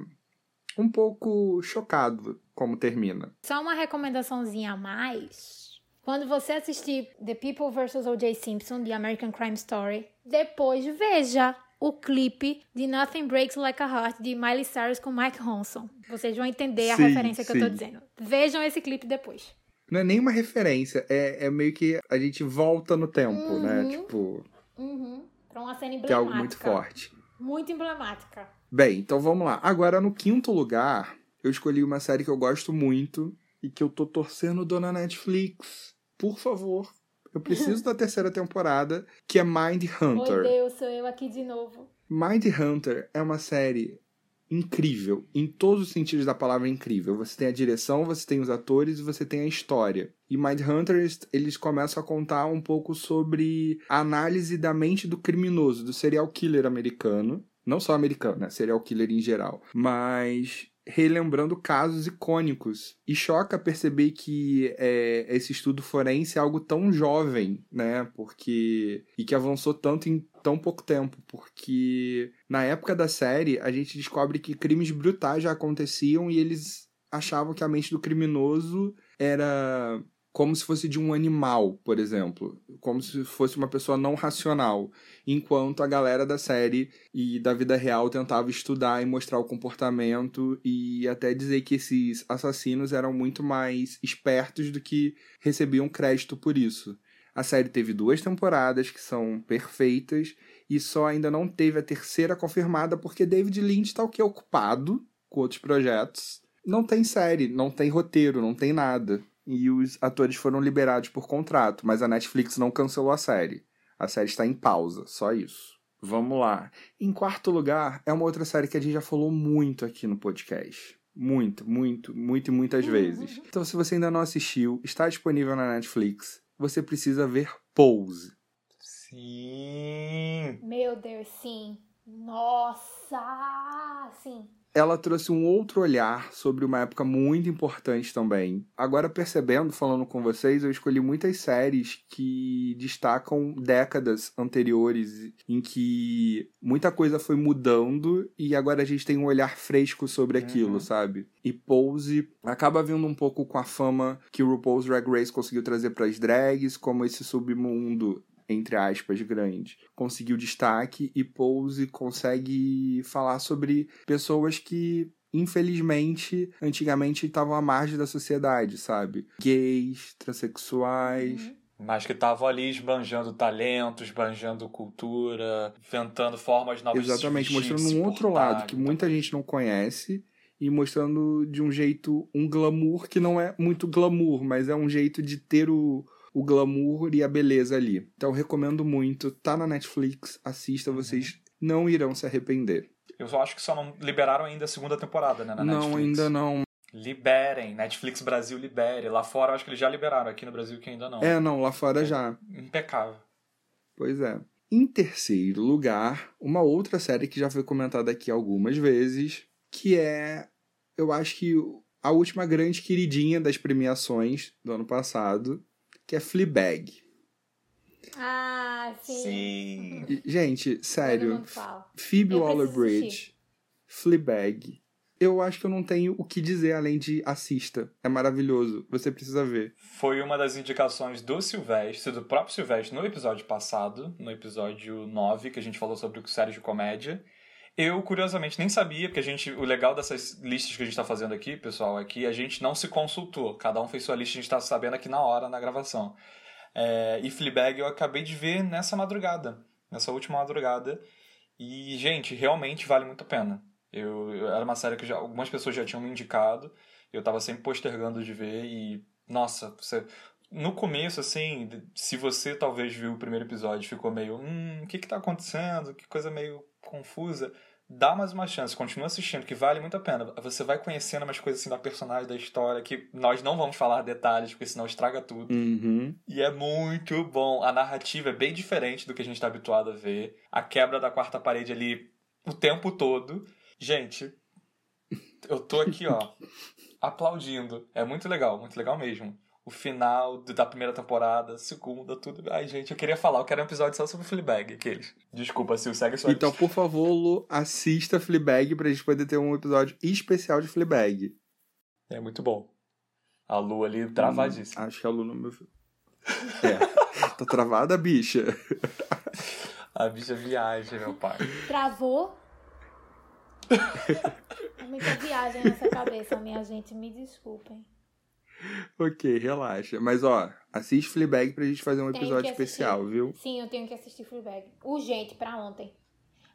um pouco chocado como termina. Só uma recomendaçãozinha a mais. Quando você assistir The People vs. O.J. Simpson, The American Crime Story, depois veja o clipe de Nothing Breaks Like a Heart de Miley Cyrus com Mike Ronson. Vocês vão entender a Sim, referência que eu tô sim. dizendo. Vejam esse clipe depois. Não é nenhuma referência, é, é meio que a gente volta no tempo, né? Uhum. Tipo, Uhum. Pra uma cena emblemática. tem algo muito forte. Muito emblemática. Bem, então vamos lá. Agora, no quinto lugar, eu escolhi uma série que eu gosto muito e que eu tô torcendo dona Netflix. Por favor. Eu preciso [LAUGHS] da terceira temporada, que é Mind Hunter. Deus, sou eu aqui de novo. Mind Hunter é uma série incrível, em todos os sentidos da palavra incrível. Você tem a direção, você tem os atores e você tem a história. E Mind Hunters, eles começam a contar um pouco sobre a análise da mente do criminoso, do serial killer americano. Não só americano, né? Serial killer em geral. Mas relembrando casos icônicos. E choca perceber que é, esse estudo forense é algo tão jovem, né? Porque. E que avançou tanto em tão pouco tempo. Porque na época da série, a gente descobre que crimes brutais já aconteciam e eles achavam que a mente do criminoso era como se fosse de um animal, por exemplo. Como se fosse uma pessoa não racional. Enquanto a galera da série e da vida real tentava estudar e mostrar o comportamento e até dizer que esses assassinos eram muito mais espertos do que recebiam crédito por isso. A série teve duas temporadas que são perfeitas e só ainda não teve a terceira confirmada porque David Lynch está o que ocupado com outros projetos. Não tem série, não tem roteiro, não tem nada. E os atores foram liberados por contrato, mas a Netflix não cancelou a série. A série está em pausa, só isso. Vamos lá. Em quarto lugar, é uma outra série que a gente já falou muito aqui no podcast. Muito, muito, muito e muitas vezes. Então, se você ainda não assistiu, está disponível na Netflix. Você precisa ver Pose. Sim. Meu Deus, sim. Nossa! Sim. Ela trouxe um outro olhar sobre uma época muito importante também. Agora, percebendo, falando com vocês, eu escolhi muitas séries que destacam décadas anteriores em que muita coisa foi mudando e agora a gente tem um olhar fresco sobre aquilo, Uhum. sabe? E Pose acaba vindo um pouco com a fama que o RuPaul's Drag Race conseguiu trazer para as drags, como esse submundo entre aspas, grande, conseguiu destaque e Pose consegue falar sobre pessoas que, infelizmente, antigamente estavam à margem da sociedade, sabe? Gays, transexuais. Uhum. Mas que estavam ali esbanjando talento, esbanjando cultura, inventando formas novas Exatamente, de mostrando um outro portar, lado que então. muita gente não conhece e mostrando de um jeito um glamour que não é muito glamour, mas é um jeito de ter o, o glamour e a beleza ali. Então recomendo muito, tá na Netflix, assista, vocês não irão se arrepender. Eu só acho que só não liberaram ainda a segunda temporada, né, na não, Netflix. ainda não. Liberem, Netflix Brasil libere. Lá fora eu acho que eles já liberaram, aqui no Brasil que ainda não. É, não, lá fora já. Impecável. Pois é. Em terceiro lugar, uma outra série que já foi comentada aqui algumas vezes, que é, eu acho que a última grande queridinha das premiações do ano passado, que é Fleabag. Ah, sim. Sim. [LAUGHS] E, Gente, sério. Phoebe Waller-Bridge, Fleabag. Eu acho que eu não tenho o que dizer além de assista. É maravilhoso. Você precisa ver. Foi uma das indicações do Silvestre, do próprio Silvestre, no episódio passado, no episódio 9, que a gente falou sobre séries de comédia. Eu, curiosamente, nem sabia, porque a gente. O legal dessas listas que a gente tá fazendo aqui, pessoal, é que a gente não se consultou. Cada um fez sua lista, a gente tá sabendo aqui na hora, na gravação. É, e Fleabag eu acabei de ver nessa madrugada, nessa última madrugada. E, gente, realmente vale muito a pena. Eu, eu- era uma série que já, algumas pessoas já tinham me indicado. Eu tava sempre postergando de ver e, nossa, você, no começo, assim, se você talvez viu o primeiro episódio e ficou meio, hum, o que que tá acontecendo? Que coisa meio confusa. Dá mais uma chance, continua assistindo, que vale muito a pena. Você vai conhecendo umas coisas assim da personagem, da história, que nós não vamos falar detalhes, porque senão estraga tudo. Uhum. E é muito bom. A narrativa é bem diferente do que a gente está habituado a ver. A quebra da quarta parede ali o tempo todo. Gente, eu tô aqui, ó, [LAUGHS] aplaudindo. É muito legal, muito legal mesmo. O final da primeira temporada, segunda, tudo. Ai, gente, eu queria falar, eu quero um episódio só sobre Fleabag, aqueles. Desculpa, Sil, segue sua Então, por favor, Lu, assista Fleabag pra gente poder ter um episódio especial de Fleabag. É muito bom. A Lu ali travadíssima. Hum, acho que a Lu não me ouviu. É. [LAUGHS] tá travada, bicha. A bicha viaja, meu pai. Travou. É [LAUGHS] muita viagem nessa cabeça, minha gente. Me desculpem. [LAUGHS] ok, relaxa. Mas, ó, assiste Fleabag pra gente fazer um Tenho episódio especial, viu? Sim, eu tenho que assistir Fleabag. Urgente, pra ontem.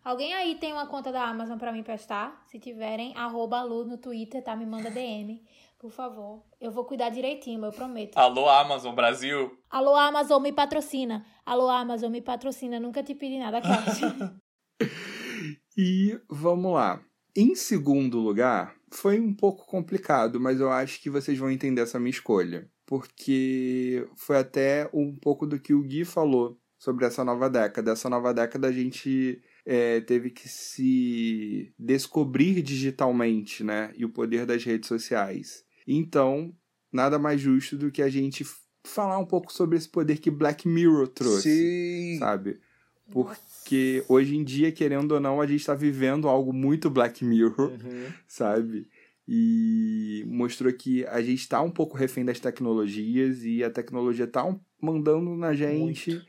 Alguém aí tem uma conta da Amazon pra me emprestar? Se tiverem, arroba Lu no Twitter, tá? Me manda DM, por favor. Eu vou cuidar direitinho, eu prometo. Alô, Amazon Brasil. Alô, Amazon, me patrocina. Alô, Amazon, me patrocina. Nunca te pedi nada, cara. [LAUGHS] E vamos lá. Em segundo lugar, foi um pouco complicado, mas eu acho que vocês vão entender essa minha escolha. Porque foi até um pouco do que o Gui falou sobre essa nova década. Essa nova década a gente é, teve que se descobrir digitalmente, né? E o poder das redes sociais. Então, nada mais justo do que a gente falar um pouco sobre esse poder que Black Mirror trouxe, Sim. sabe? Porque hoje em dia, querendo ou não, a gente tá vivendo algo muito Black Mirror, Uhum. [LAUGHS] sabe? E mostrou que a gente tá um pouco refém das tecnologias e a tecnologia tá um- mandando na gente. Muito.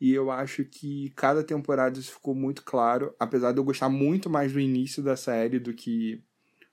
E eu acho que cada temporada isso ficou muito claro, apesar de eu gostar muito mais do início da série do que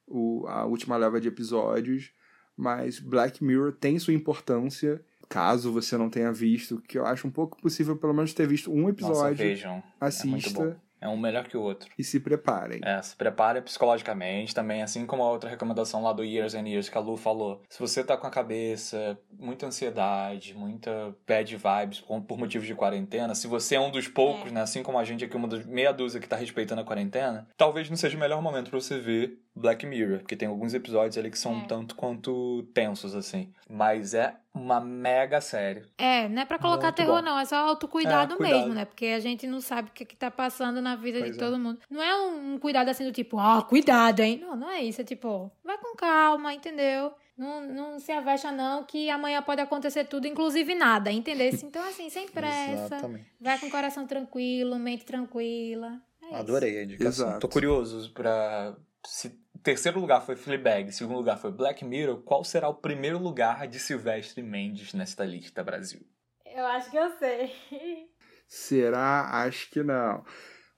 o, a última leva de episódios. Mas Black Mirror tem sua importância, caso você não tenha visto, que eu acho um pouco possível pelo menos ter visto um Nossa, episódio. vejam. É muito assista bom. É um melhor que o outro. e se preparem. É, se prepare psicologicamente também, assim como a outra recomendação lá do Years and Years que a Lu falou. Se você tá com a cabeça, muita ansiedade, muita bad vibes por, por motivos de quarentena, se você é um dos poucos, É. né, assim como a gente aqui, uma das meia dúzia que tá respeitando a quarentena, talvez não seja o melhor momento pra você ver Black Mirror, porque tem alguns episódios ali que são um É. tanto quanto tensos, assim. Mas é uma mega série. É, não é pra colocar Muito terror, bom. não. É só autocuidado É, cuidado. mesmo, né? Porque a gente não sabe o que, que tá passando na vida Pois de é. todo mundo. Não é um, um cuidado assim do tipo, ah, cuidado, hein? Não, não é isso. É tipo, vai com calma, entendeu? Não, não se avexa, não, que amanhã pode acontecer tudo, inclusive nada, entendeu? [LAUGHS] Então, assim, sem pressa. Vai com o coração tranquilo, mente tranquila. É. Adorei a indicação. Exato. Tô curioso pra. Se terceiro lugar foi Fleabag, segundo lugar foi Black Mirror, qual será o primeiro lugar de Silvestre Mendes nesta lista, Brasil? Eu acho que eu sei. [LAUGHS] Será? Acho que não.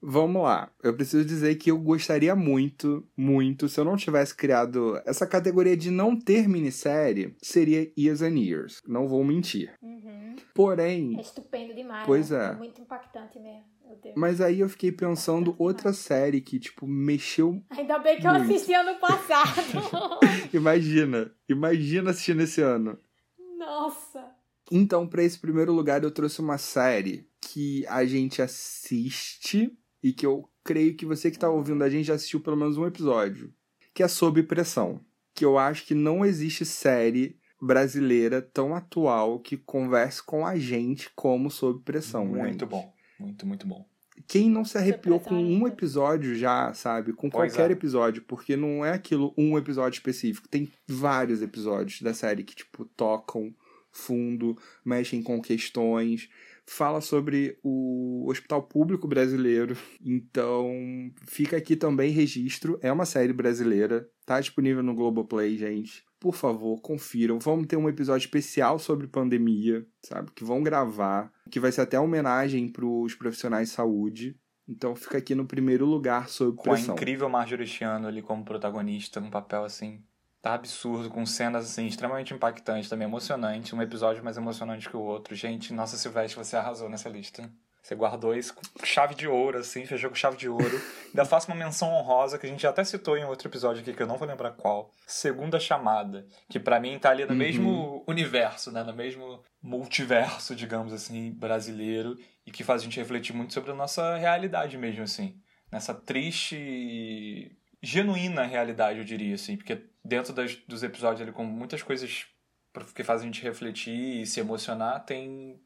Vamos lá. Eu preciso dizer que eu gostaria muito, muito, se eu não tivesse criado essa categoria de não ter minissérie, seria Years and Years. Não vou mentir. Uhum. Porém, É estupendo demais. Pois né? é. Muito impactante mesmo. Mas aí eu fiquei pensando outra série que, tipo, mexeu. Ainda bem que eu muito. assisti ano passado. [LAUGHS] Imagina, imagina assistindo esse ano. Nossa. Então, pra esse primeiro lugar, eu trouxe uma série que a gente assiste e que eu creio que você que tá ouvindo a gente já assistiu pelo menos um episódio, que é Sob Pressão. Que eu acho que não existe série brasileira tão atual que converse com a gente como Sob Pressão. Muito gente. bom. Muito, muito bom. Quem não se arrepiou com um episódio já, sabe? Com Pois qualquer é. episódio, porque não é aquilo um episódio específico. Tem vários episódios da série que, tipo, tocam fundo, mexem com questões. Fala sobre o Hospital Público Brasileiro. Então, fica aqui também registro. É uma série brasileira. Tá disponível no Globoplay, gente. Por favor, confiram. Vamos ter um episódio especial sobre pandemia, sabe? Que vão gravar. Que vai ser até homenagem pros profissionais de saúde. Então fica aqui no primeiro lugar sob Com a pressão. incrível Marjorie Chiano ali como protagonista, num papel assim, tá absurdo, com cenas assim, extremamente impactantes, também emocionante, um episódio mais emocionante que o outro. Gente, nossa Silvestre, você arrasou nessa lista. Você guardou isso com chave de ouro, assim, fechou com chave de ouro. [LAUGHS] Ainda faço uma menção honrosa que a gente já até citou em outro episódio aqui, que eu não vou lembrar qual. Segunda Chamada, que pra mim tá ali no Uhum. mesmo universo, né? No mesmo multiverso, digamos assim, brasileiro, e que faz a gente refletir muito sobre a nossa realidade mesmo, assim. Nessa triste e genuína realidade, eu diria, assim. Porque dentro das, dos episódios ali, com muitas coisas que fazem a gente refletir e se emocionar, tem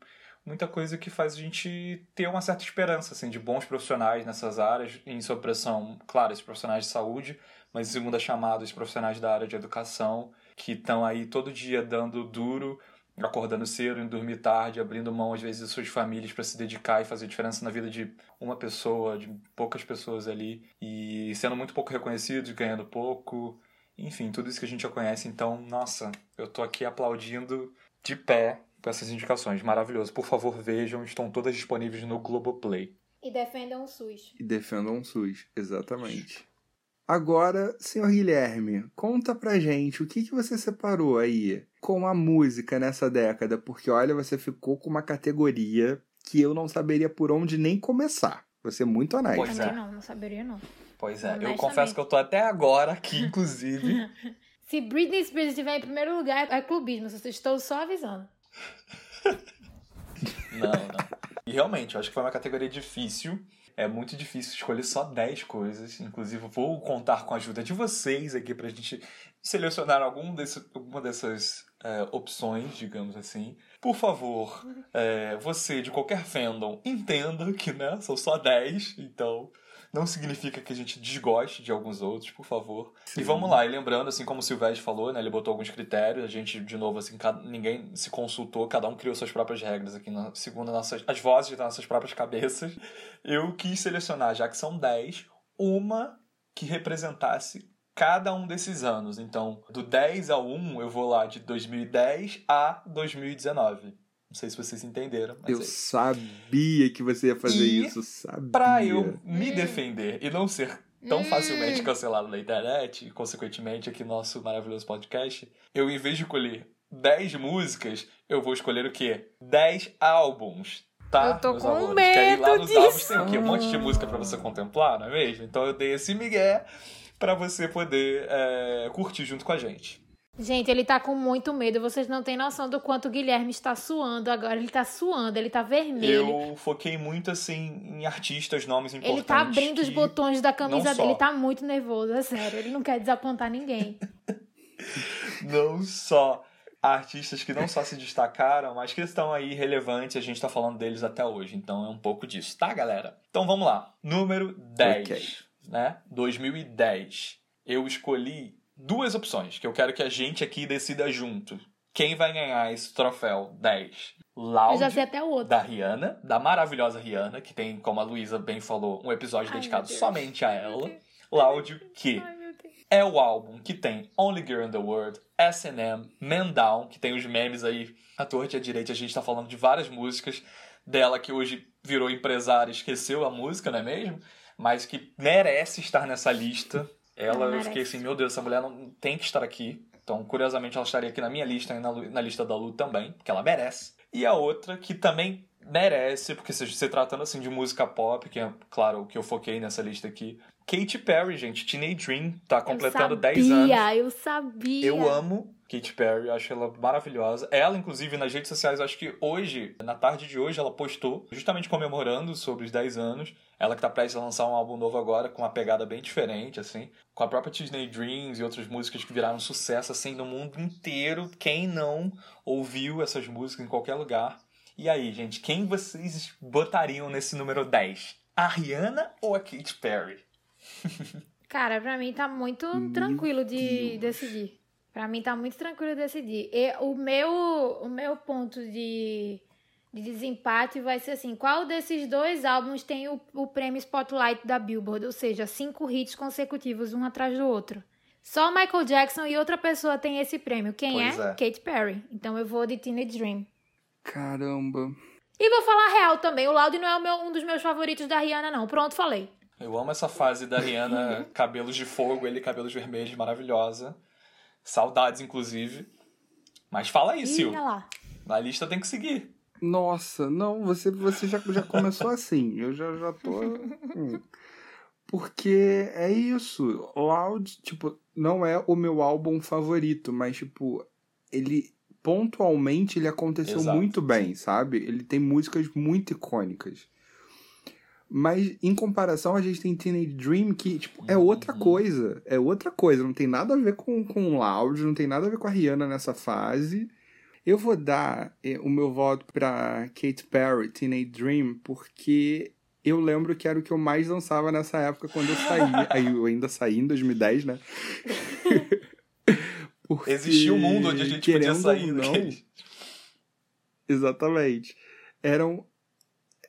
muita coisa que faz a gente ter uma certa esperança, assim, de bons profissionais nessas áreas, em sob pressão, claro, esses profissionais de saúde, mas em segunda chamada, os profissionais da área de educação, que estão aí todo dia dando duro, acordando cedo, indo dormir tarde, abrindo mão, às vezes, de suas famílias para se dedicar e fazer diferença na vida de uma pessoa, de poucas pessoas ali, e sendo muito pouco reconhecidos, ganhando pouco, enfim, tudo isso que a gente já conhece. Então, nossa, eu tô aqui aplaudindo de pé com essas indicações. Maravilhoso. Por favor, vejam, estão todas disponíveis no Globoplay. E defendam o SUS. E defendam o SUS, exatamente. Agora, senhor Guilherme, conta pra gente o que, que você separou aí com a música nessa década, porque olha, você ficou com uma categoria que eu não saberia por onde nem começar. Vou ser muito honesto. Pois Também é. não, não saberia não. Pois é, eu confesso que eu tô até agora aqui, [LAUGHS] inclusive. Se Britney Spears estiver em primeiro lugar, é clubismo. Estou só avisando. Não, não. E realmente, eu acho que foi uma categoria difícil. É muito difícil escolher só 10 coisas. Inclusive, vou contar com a ajuda de vocês aqui pra gente selecionar algum desse, alguma dessas é, opções, digamos assim. Por favor, é, você de qualquer fandom, entenda que né, são só 10, então não significa que a gente desgoste de alguns outros, por favor. Sim. E vamos lá, e lembrando, assim como o Silvestre falou, né, ele botou alguns critérios, a gente, de novo, assim, cada- ninguém se consultou, cada um criou suas próprias regras aqui, na, segundo nossas, as vozes das nossas próprias cabeças. Eu quis selecionar, já que são 10, uma que representasse cada um desses anos. Então, do 10 ao 1, eu vou lá de 2010 a 2019. Não sei se vocês entenderam, mas Eu é sabia que você ia fazer E isso, sabia. Pra eu me Hum. defender e não ser tão Hum. facilmente cancelado na internet, e consequentemente aqui no nosso maravilhoso podcast, eu em vez de escolher 10 músicas, eu vou escolher o quê? 10 álbuns. Tá, Eu tô meus com alunos? Que aí lá medo nos álbuns disso. tem o quê? Um monte de música pra você contemplar, não é mesmo? Então eu dei esse migué pra você poder é, curtir junto com a gente. Gente, ele tá com muito medo. Vocês não têm noção do quanto o Guilherme está suando agora. Ele tá suando, ele tá vermelho. Eu foquei muito, assim, em artistas, nomes importantes. Ele tá abrindo os botões da camisa dele. Ele tá muito nervoso, é sério. Ele não quer desapontar ninguém. [LAUGHS] não só artistas que não só se destacaram, mas que estão aí relevantes, a gente tá falando deles até hoje. Então é um pouco disso, tá, galera? Então vamos lá. Número 10, Ok. né? 2010. Eu escolhi duas opções que eu quero que a gente aqui decida junto. Quem vai ganhar esse troféu 10? Eu Loud já sei até o outro. da Rihanna, da maravilhosa Rihanna, que tem, como a Luísa bem falou, um episódio Ai, dedicado somente a ela. Loud, que Ai, é o álbum que tem Only Girl in the World, S&M, Man Down, que tem os memes aí à torta e à direita. A gente tá falando de várias músicas dela que hoje virou empresária, esqueceu a música, não é mesmo? Mas que merece estar nessa lista. Ela, eu fiquei assim, meu Deus, essa mulher não tem que estar aqui. Então, curiosamente, ela estaria aqui na minha lista e na, Lu- na lista da Lu também, porque ela merece. E a outra, que também merece, porque se, se tratando assim de música pop, que é, claro, o que eu foquei nessa lista aqui. Katy Perry, gente, Teenage Dream, tá completando eu 10 anos. Eu sabia, Eu amo Katy Perry, acho ela maravilhosa. Ela, inclusive, nas redes sociais, acho que hoje, na tarde de hoje, ela postou, justamente comemorando sobre os 10 anos. Ela que tá prestes a lançar um álbum novo agora, com uma pegada bem diferente, assim. Com a própria Disney Dreams e outras músicas que viraram sucesso, assim, no mundo inteiro. Quem não ouviu essas músicas em qualquer lugar? E aí, gente, quem vocês botariam nesse número 10? A Rihanna ou a Katy Perry? [LAUGHS] Cara, pra mim tá muito Meu tranquilo de Deus. decidir. Pra mim tá muito tranquilo de decidir. E o meu, o meu ponto de, de desempate vai ser assim: qual desses dois álbuns tem o, o prêmio Spotlight da Billboard? Ou seja, cinco hits consecutivos, um atrás do outro. Só Michael Jackson e outra pessoa tem esse prêmio. Quem é? é. Katy Perry. Então eu vou de Teenage Dream. Caramba. E vou falar real também. O Loud não é o meu- um dos meus favoritos da Rihanna, não. Pronto, falei. Eu amo essa fase da Rihanna, [LAUGHS] cabelos de fogo, ele cabelos vermelhos, maravilhosa. Saudades, inclusive. Mas fala aí, Sil. Ih, olha lá. Na lista tem que seguir. Nossa, não, você, você já, já começou assim. Eu já, já tô. hum. Porque é isso. Loud, tipo, não é o meu álbum favorito, mas, tipo, ele. Pontualmente ele aconteceu Exato. muito bem, sabe? Ele tem músicas muito icônicas. Mas em comparação, a gente tem Teenage Dream, que, tipo, é outra Uhum. coisa. É outra coisa. Não tem nada a ver com, com Loud, não tem nada a ver com a Rihanna nessa fase. Eu vou dar eh, o meu voto pra Katy Perry, Teenage Dream, porque eu lembro que era o que eu mais dançava nessa época quando eu saí. [LAUGHS] Aí eu ainda saí em 2010, né? [LAUGHS] Porque, Existia um mundo onde a gente podia sair. ou não, né? [LAUGHS] Exatamente. Eram.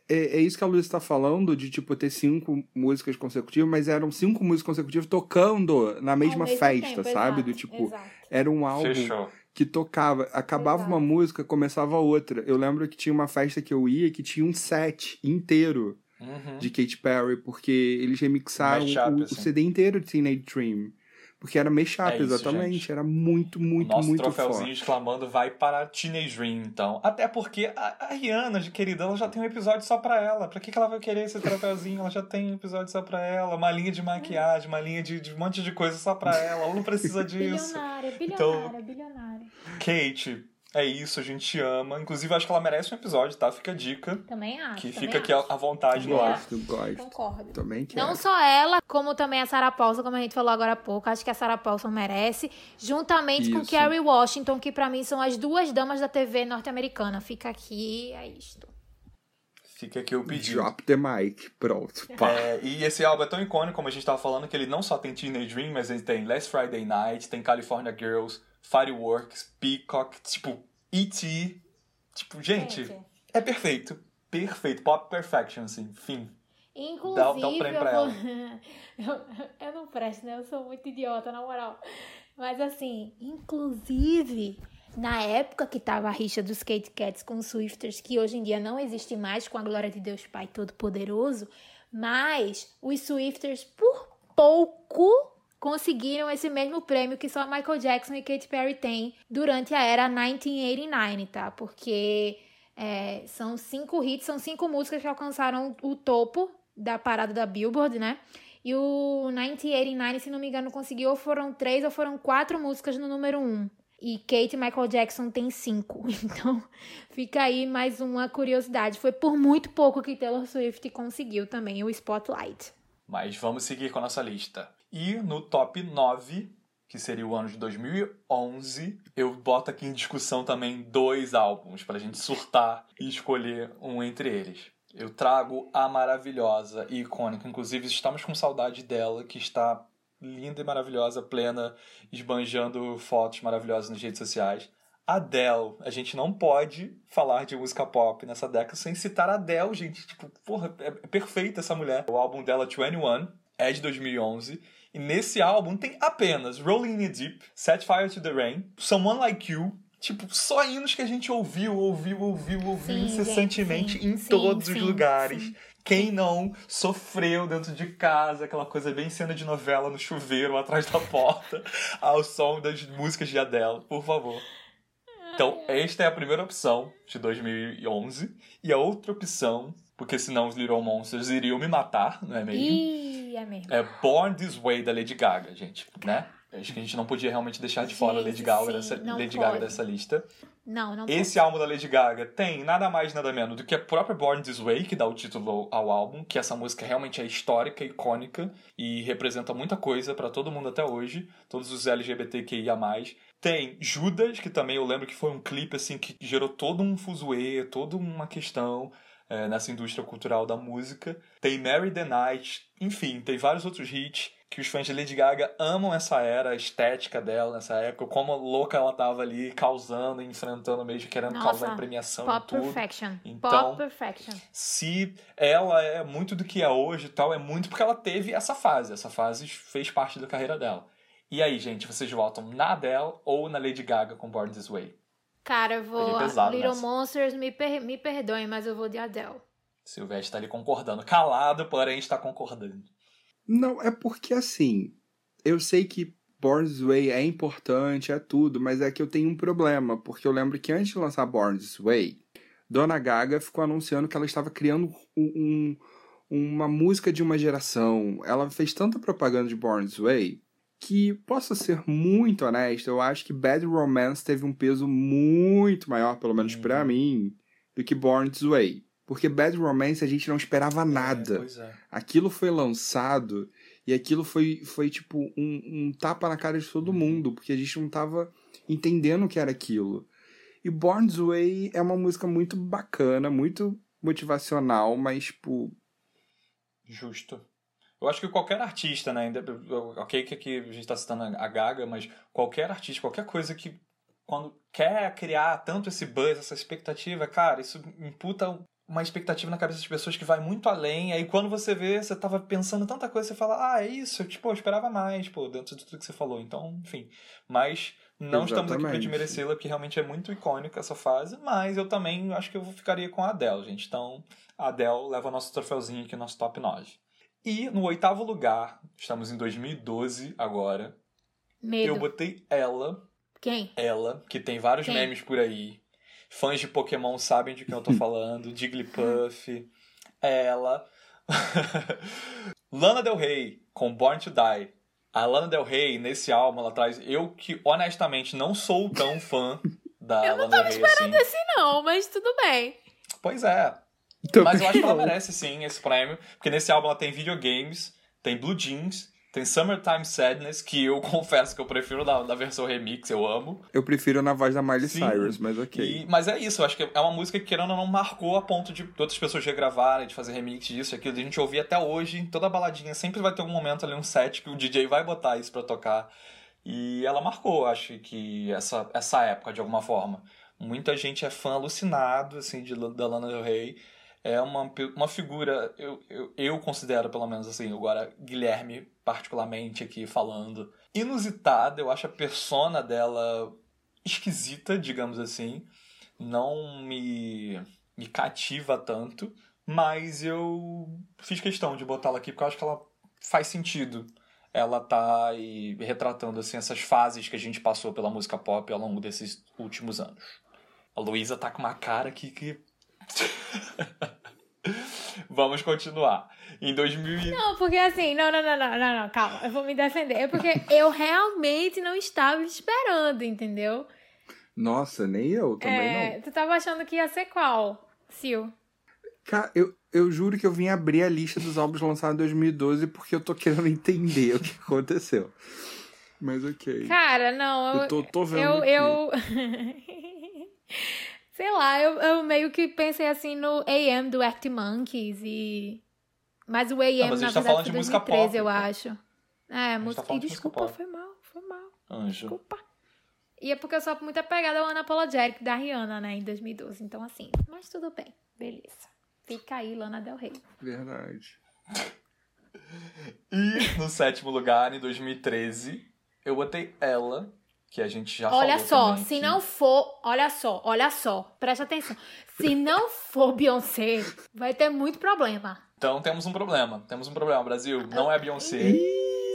É, é isso que a Luísa está falando, de tipo ter cinco músicas consecutivas, mas eram cinco músicas consecutivas tocando na mesma festa, tempo, sabe? exato, Do tipo, exato. era um álbum Fechou. que tocava, acabava Exato. uma música, começava outra. Eu lembro que tinha uma festa que eu ia que tinha um set inteiro Uhum. de Katy Perry, porque eles remixaram Mashup, o, assim. o CD inteiro de Teenage Dream. Porque era mashup, É isso, exatamente. gente. Era muito, muito, Nosso muito troféuzinho forte. exclamando vai para Teenage Dream, então. Até porque a, a Rihanna, de querida, ela já tem um episódio só pra ela. Pra que, que ela vai querer esse troféuzinho? Ela já tem um episódio só pra ela. Uma linha de maquiagem, uma linha de, de um monte de coisa só pra ela. Ela não precisa [LAUGHS] disso. Bilionária, Então- bilionária, bilionária. Kate, é isso, a gente ama. Inclusive, acho que ela merece um episódio, tá? Fica a dica. Também acho. Que também fica aqui acho. à à vontade no ar. Gosto, gosto. Concordo. Também quero. Não só ela, como também a Sarah Paulson, como a gente falou agora há pouco. Acho que a Sarah Paulson merece. Juntamente com Isso. Kerry Washington, que pra mim são as duas damas da TV norte-americana. Fica aqui, é isto. Fica aqui o pedido. Drop the mic. Pronto. Pá. É, e esse álbum é tão icônico, como a gente tava falando, que ele não só tem Teenage Dream, mas ele tem Last Friday Night, tem California Girls, Fireworks, Peacock, tipo, E.T. Tipo, gente, é perfeito. Perfeito. Pop perfection, assim. Fim. Inclusive, Dá- dá um prêmio eu, pra [LAUGHS] eu, eu não presto, né? Eu sou muito idiota, na moral. Mas assim, inclusive, na época que tava a rixa dos Kate Cats com os Swifters, que hoje em dia não existe mais, com a glória de Deus Pai Todo-Poderoso, mas os Swifters, por pouco, conseguiram esse mesmo prêmio que só Michael Jackson e Katy Perry têm durante a era 1989, tá? Porque é, são cinco hits, são cinco músicas que alcançaram o topo da parada da Billboard, né? E o 1989, se não me engano, conseguiu ou foram três ou foram quatro músicas no número um. E Kate e Michael Jackson tem cinco. [LAUGHS] Então, fica aí mais uma curiosidade. Foi por muito pouco que Taylor Swift conseguiu também o Spotlight. Mas vamos seguir com a nossa lista. E no top 9, que seria o ano de 2011, eu boto aqui em discussão também dois álbuns pra gente surtar e escolher um entre eles. Eu trago a maravilhosa e icônica, inclusive estamos com saudade dela, que está linda e maravilhosa, plena, esbanjando fotos maravilhosas nas redes sociais. Adele, a gente não pode falar de música pop nessa década sem citar Adele, gente. Tipo, porra, é é perfeita essa mulher. O álbum dela, 21, é de 2011. E nesse álbum tem apenas Rolling in the Deep, Set Fire to the Rain, Someone Like You. Tipo, só hinos que a gente ouviu, ouviu, ouviu, ouviu Sim, incessantemente gente, sim, em sim, todos os lugares. Quem não sofreu dentro de casa, aquela coisa bem cena de novela no chuveiro, atrás da porta, [LAUGHS] ao som das músicas de Adele, por favor. Então, esta é a primeira opção de 2011. E a outra opção, porque senão os Little Monsters iriam me matar, não é mesmo? Ih, é mesmo. É Born This Way da Lady Gaga, gente, né? Acho que a gente não podia realmente deixar de fora a Lady, Gente, Gaga, sim, dessa, Lady Gaga pode. dessa lista. Não, não Esse álbum da Lady Gaga tem nada mais nada menos do que a própria Born This Way, que dá o título ao álbum, que essa música realmente é histórica, icônica e representa muita coisa pra todo mundo até hoje, todos os LGBTQIA+. Tem Judas, que também eu lembro que foi um clipe assim que gerou todo um fuzuê, toda uma questão é, nessa indústria cultural da música. Tem Mary the Night, enfim, tem vários outros hits que os fãs de Lady Gaga amam essa era, a estética dela nessa época, como louca ela tava ali causando, enfrentando mesmo, querendo Nossa, causar em premiação e Pop tudo. Perfection. Então- Pop Perfection. Se ela é muito do que é hoje e tal, é muito porque ela teve essa fase. Essa fase fez parte da carreira dela. E aí, gente, vocês votam na Adele ou na Lady Gaga com Born This Way? Cara, eu vou. Peguei pesado Little nessa. Monsters, me, per... me perdoem, mas eu vou de Adele. Silvestre tá ali concordando. Calado, porém está concordando. Não, é porque assim, eu sei que Born This Way é importante, é tudo, mas é que eu tenho um problema, porque eu lembro que antes de lançar Born This Way, Dona Gaga ficou anunciando que ela estava criando um, um- uma música de uma geração. Ela fez tanta propaganda de Born This Way que, posso ser muito honesto, eu acho que Bad Romance teve um peso muito maior, pelo menos Uhum. pra mim, do que Born This Way. Porque Bad Romance a gente não esperava É, nada pois é. aquilo foi lançado e aquilo foi, foi tipo um, um tapa na cara de todo mundo, porque a gente não tava entendendo o que era aquilo. E Born This Way é uma música muito bacana, muito motivacional, mas, tipo, Justo. Eu acho que qualquer artista, né? Ok, que aqui a gente tá citando a Gaga, mas qualquer artista, qualquer coisa que quando quer criar tanto esse buzz, essa expectativa, cara, isso imputa uma expectativa na cabeça das pessoas que vai muito além. Aí quando você vê, você tava pensando tanta coisa, você fala, ah, é isso, tipo, eu esperava mais, pô, dentro de tudo que você falou. Então, enfim. Mas não estamos aqui pra Exatamente. desmerecê-la, porque realmente é muito icônica essa fase, mas eu também acho que eu ficaria com a Adele, gente. Então, a Adele leva nosso troféuzinho aqui, nosso top 9. E no oitavo lugar, estamos em 2012 agora, Medo. eu botei ela, Quem? ela, que tem vários Quem? memes por aí. Fãs de Pokémon sabem de quem eu tô [LAUGHS] falando. Jigglypuff. Ela. [LAUGHS] Lana Del Rey, com Born to Die. A Lana Del Rey, nesse álbum, ela traz. Eu que, honestamente, não sou tão fã [LAUGHS] da Eu não Lana Del Rey assim. Esse não, mas tudo bem. Pois é. Mas eu acho que ela [LAUGHS] merece sim esse prêmio, porque nesse álbum ela tem videogames, tem Blue Jeans, tem Summertime Sadness, que eu [LAUGHS] confesso que eu prefiro da, da versão remix, eu amo. Eu prefiro na voz da Miley Sim. Cyrus, mas ok. E- mas é isso, eu acho que é uma música que, querendo ou não, marcou a ponto de outras pessoas regravarem, de fazer remix disso e aquilo. A gente ouvir até hoje, em toda baladinha, sempre vai ter um momento ali, um set, que o DJ vai botar isso pra tocar. E ela marcou, acho que, essa, essa época, de alguma forma. Muita gente é fã alucinado, assim, de, da Lana Del Rey. É uma, uma figura, eu, eu, eu considero, pelo menos assim, agora, Guilherme, particularmente aqui falando, inusitada. Eu acho a persona dela esquisita, digamos assim. Não me, me cativa tanto. Mas eu fiz questão de botá-la aqui porque eu acho que ela faz sentido. Ela tá aí retratando assim, essas fases que a gente passou pela música pop ao longo desses últimos anos. A Luísa tá com uma cara que. [LAUGHS] Vamos continuar. Em 2000 e- Não, porque assim, não, não, não, não, não, não, calma, eu vou me defender. É porque eu realmente não estava esperando, entendeu? Nossa, nem eu também É, não. tu tava achando que ia ser qual, Sil? Cara, eu, eu juro que eu vim abrir a lista dos álbuns lançados em 2012 porque eu tô querendo entender [LAUGHS] o que aconteceu. Mas ok. Cara, não, eu. eu tô, tô vendo eu, aqui. eu... [LAUGHS] Sei lá, eu, eu meio que pensei assim no AM do Arctic Monkeys e. Mas o AM, Não, mas a na gente tá verdade, de música 2013, pop, eu pô. acho. É, tá música. falando E de música desculpa, pop. foi mal, foi mal. Anjo. Desculpa. E é porque eu sou muito apegada ao Unapologetic da Rihanna, né, em 2012. Então, assim, mas tudo bem. Beleza. Fica aí, Lana Del Rey. Verdade. E no sétimo lugar, em 2013, eu botei ela, que a gente já olha só, também se que- não for, olha só, olha só, presta atenção. Se não for Beyoncé, vai ter muito problema. Então temos um problema. Temos um problema, Brasil. Não é Beyoncé.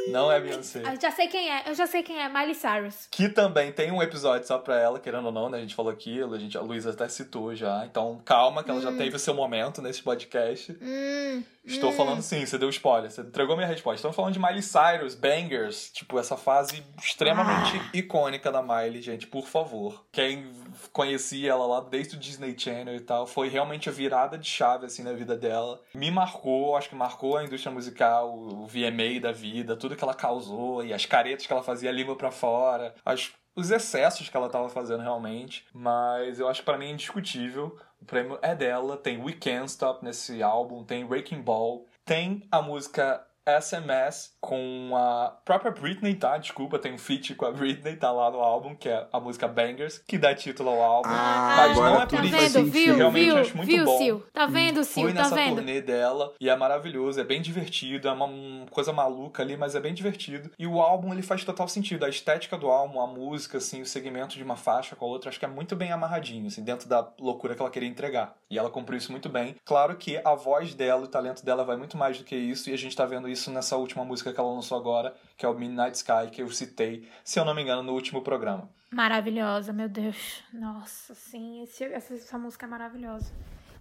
Não é Beyoncé. Eu já sei quem é, eu já sei quem é, Miley Cyrus. Que também tem um episódio só pra ela, querendo ou não, né? A gente falou aquilo, a, gente, a Luísa até citou já. Então, calma, que ela já teve o seu momento nesse podcast. Hum, Estou hum. falando sim, você deu spoiler, você entregou minha resposta. Estamos falando de Miley Cyrus, Bangers, tipo, essa fase extremamente Ah. icônica da Miley, gente, por favor. Quem conhecia ela lá desde o Disney Channel e tal, foi realmente a virada de chave, assim, na vida dela. Me marcou, acho que marcou a indústria musical, o VMA da vida, tudo que ela causou, e as caretas que ela fazia a língua pra fora, as, os excessos que ela tava fazendo realmente. Mas eu acho que pra mim é indiscutível. O prêmio é dela, tem We Can't Stop nesse álbum, tem Wrecking Ball, tem a música SMS com a própria Britney, tá? Desculpa, tem um feat com a Britney, tá lá no álbum, que é a música Bangers, que dá título ao álbum. Ah, Mas agora não é por tá isso, vendo, viu, Realmente viu, acho muito viu, bom. Sil? Tá vendo, Sil? Fui Tá nessa vendo? turnê dela e é maravilhoso, é bem divertido, é uma um, coisa maluca ali, mas é bem divertido. E o álbum ele faz total sentido, a estética do álbum, a música, assim, o segmento de uma faixa com a outra, acho que é muito bem amarradinho, assim, dentro da loucura que ela queria entregar. E ela cumpriu isso muito bem. Claro que a voz dela, o talento dela vai muito mais do que isso, e a gente tá vendo isso nessa última música que ela lançou agora, que é o Midnight Sky, que eu citei, se eu não me engano, no último programa. Maravilhosa, meu Deus. Nossa, sim, esse- essa, essa música é maravilhosa.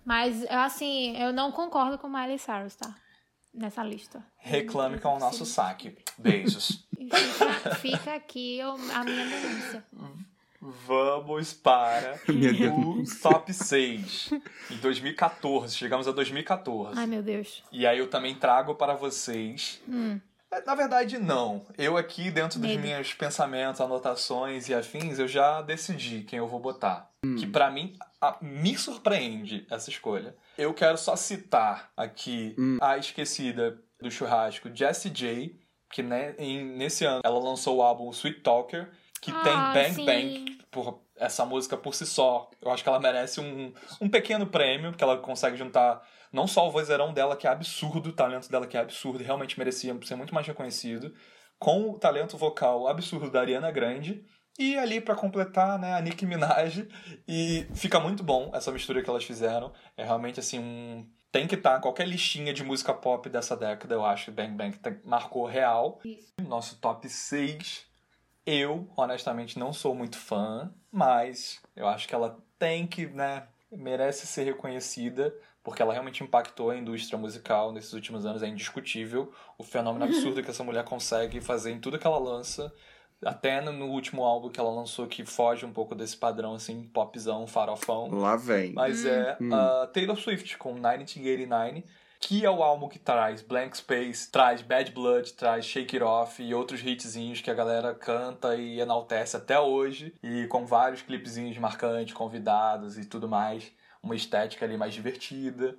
Mas, assim, eu não concordo com Miley Cyrus, tá? Nessa lista. Reclame com o nosso saque. Beijos. [LAUGHS] Fica, fica aqui eu- a minha denúncia. [LAUGHS] Vamos para [LAUGHS] o top 6. Em 2014, chegamos a 2014. Ai, meu Deus. E aí eu também trago para vocês. Hum. Na verdade, não. Eu aqui, dentro dos Medo. meus pensamentos, anotações e afins, eu já decidi quem eu vou botar. Que pra mim, a- me surpreende essa escolha. Eu quero só citar aqui a esquecida do churrasco, Jessie J, que né, em- nesse ano ela lançou o álbum Sweet Talker, que tem Ah, Bang sim. Bang, por essa música por si só. Eu acho que ela merece um, um pequeno prêmio, porque ela consegue juntar não só o vozeirão dela, que é absurdo, o talento dela que é absurdo, e realmente merecia ser muito mais reconhecido, com o talento vocal absurdo da Ariana Grande, e ali pra completar, né, a Nicki Minaj, e fica muito bom essa mistura que elas fizeram. É realmente assim um tem que estar qualquer listinha de música pop dessa década, eu acho que Bang Bang tem- marcou real. Nosso top 6 eu, honestamente, não sou muito fã, mas eu acho que ela tem que, né, merece ser reconhecida, porque ela realmente impactou a indústria musical nesses últimos anos, é indiscutível o fenômeno absurdo que essa mulher consegue fazer em tudo que ela lança, até no, último álbum que ela lançou, que foge um pouco desse padrão, assim, popzão, farofão. Lá vem. Mas é Hum. a Taylor Swift com 1989, que é o álbum que traz Blank Space, traz Bad Blood, traz Shake It Off e outros hitzinhos que a galera canta e enaltece até hoje, e com vários clipezinhos marcantes, convidados e tudo mais, uma estética ali mais divertida.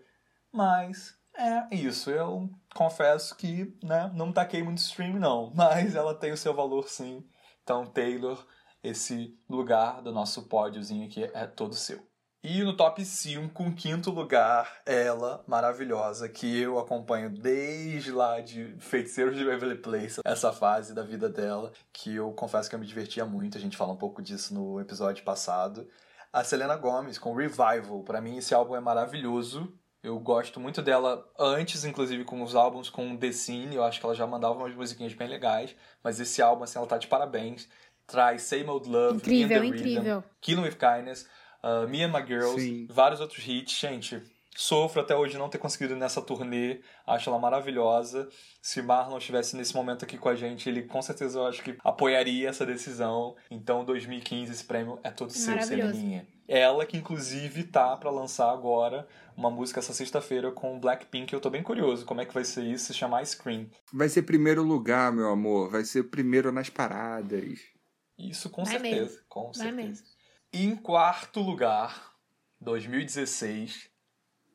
Mas é isso, eu confesso que né, não taquei muito stream não, [LAUGHS] mas ela tem o seu valor sim. Então, Taylor, esse lugar do nosso pódiozinho aqui é todo seu. E no top 5, em quinto lugar, ela, maravilhosa, que eu acompanho desde lá de Feiticeiros de Waverly Place, essa fase da vida dela, que eu confesso que eu me divertia muito, a gente fala um pouco disso no episódio passado. A Selena Gomez com Revival, pra mim esse álbum é maravilhoso. Eu gosto muito dela antes, inclusive, com os álbuns com The Scene, eu acho que ela já mandava umas musiquinhas bem legais, mas esse álbum, assim, ela tá de parabéns. Traz Same Old Love, Incrível, In the incrível. Rhythm, Killing With Kindness, uh, Me and My Girls, Sim. vários outros hits. Gente, sofro até hoje não ter conseguido ir nessa turnê. Acho ela maravilhosa. Se Marlon estivesse nesse momento aqui com a gente, ele com certeza eu acho que apoiaria essa decisão. Então, 2015, esse prêmio é todo seu. Seleninha. Ela que, inclusive, tá pra lançar agora uma música essa sexta-feira com Blackpink. Eu tô bem curioso como é que vai ser isso, se chamar Scream. Vai ser primeiro lugar, meu amor. Vai ser primeiro nas paradas. Isso com Vai certeza, mesmo. com Vai certeza. mesmo. E em quarto lugar, 2016,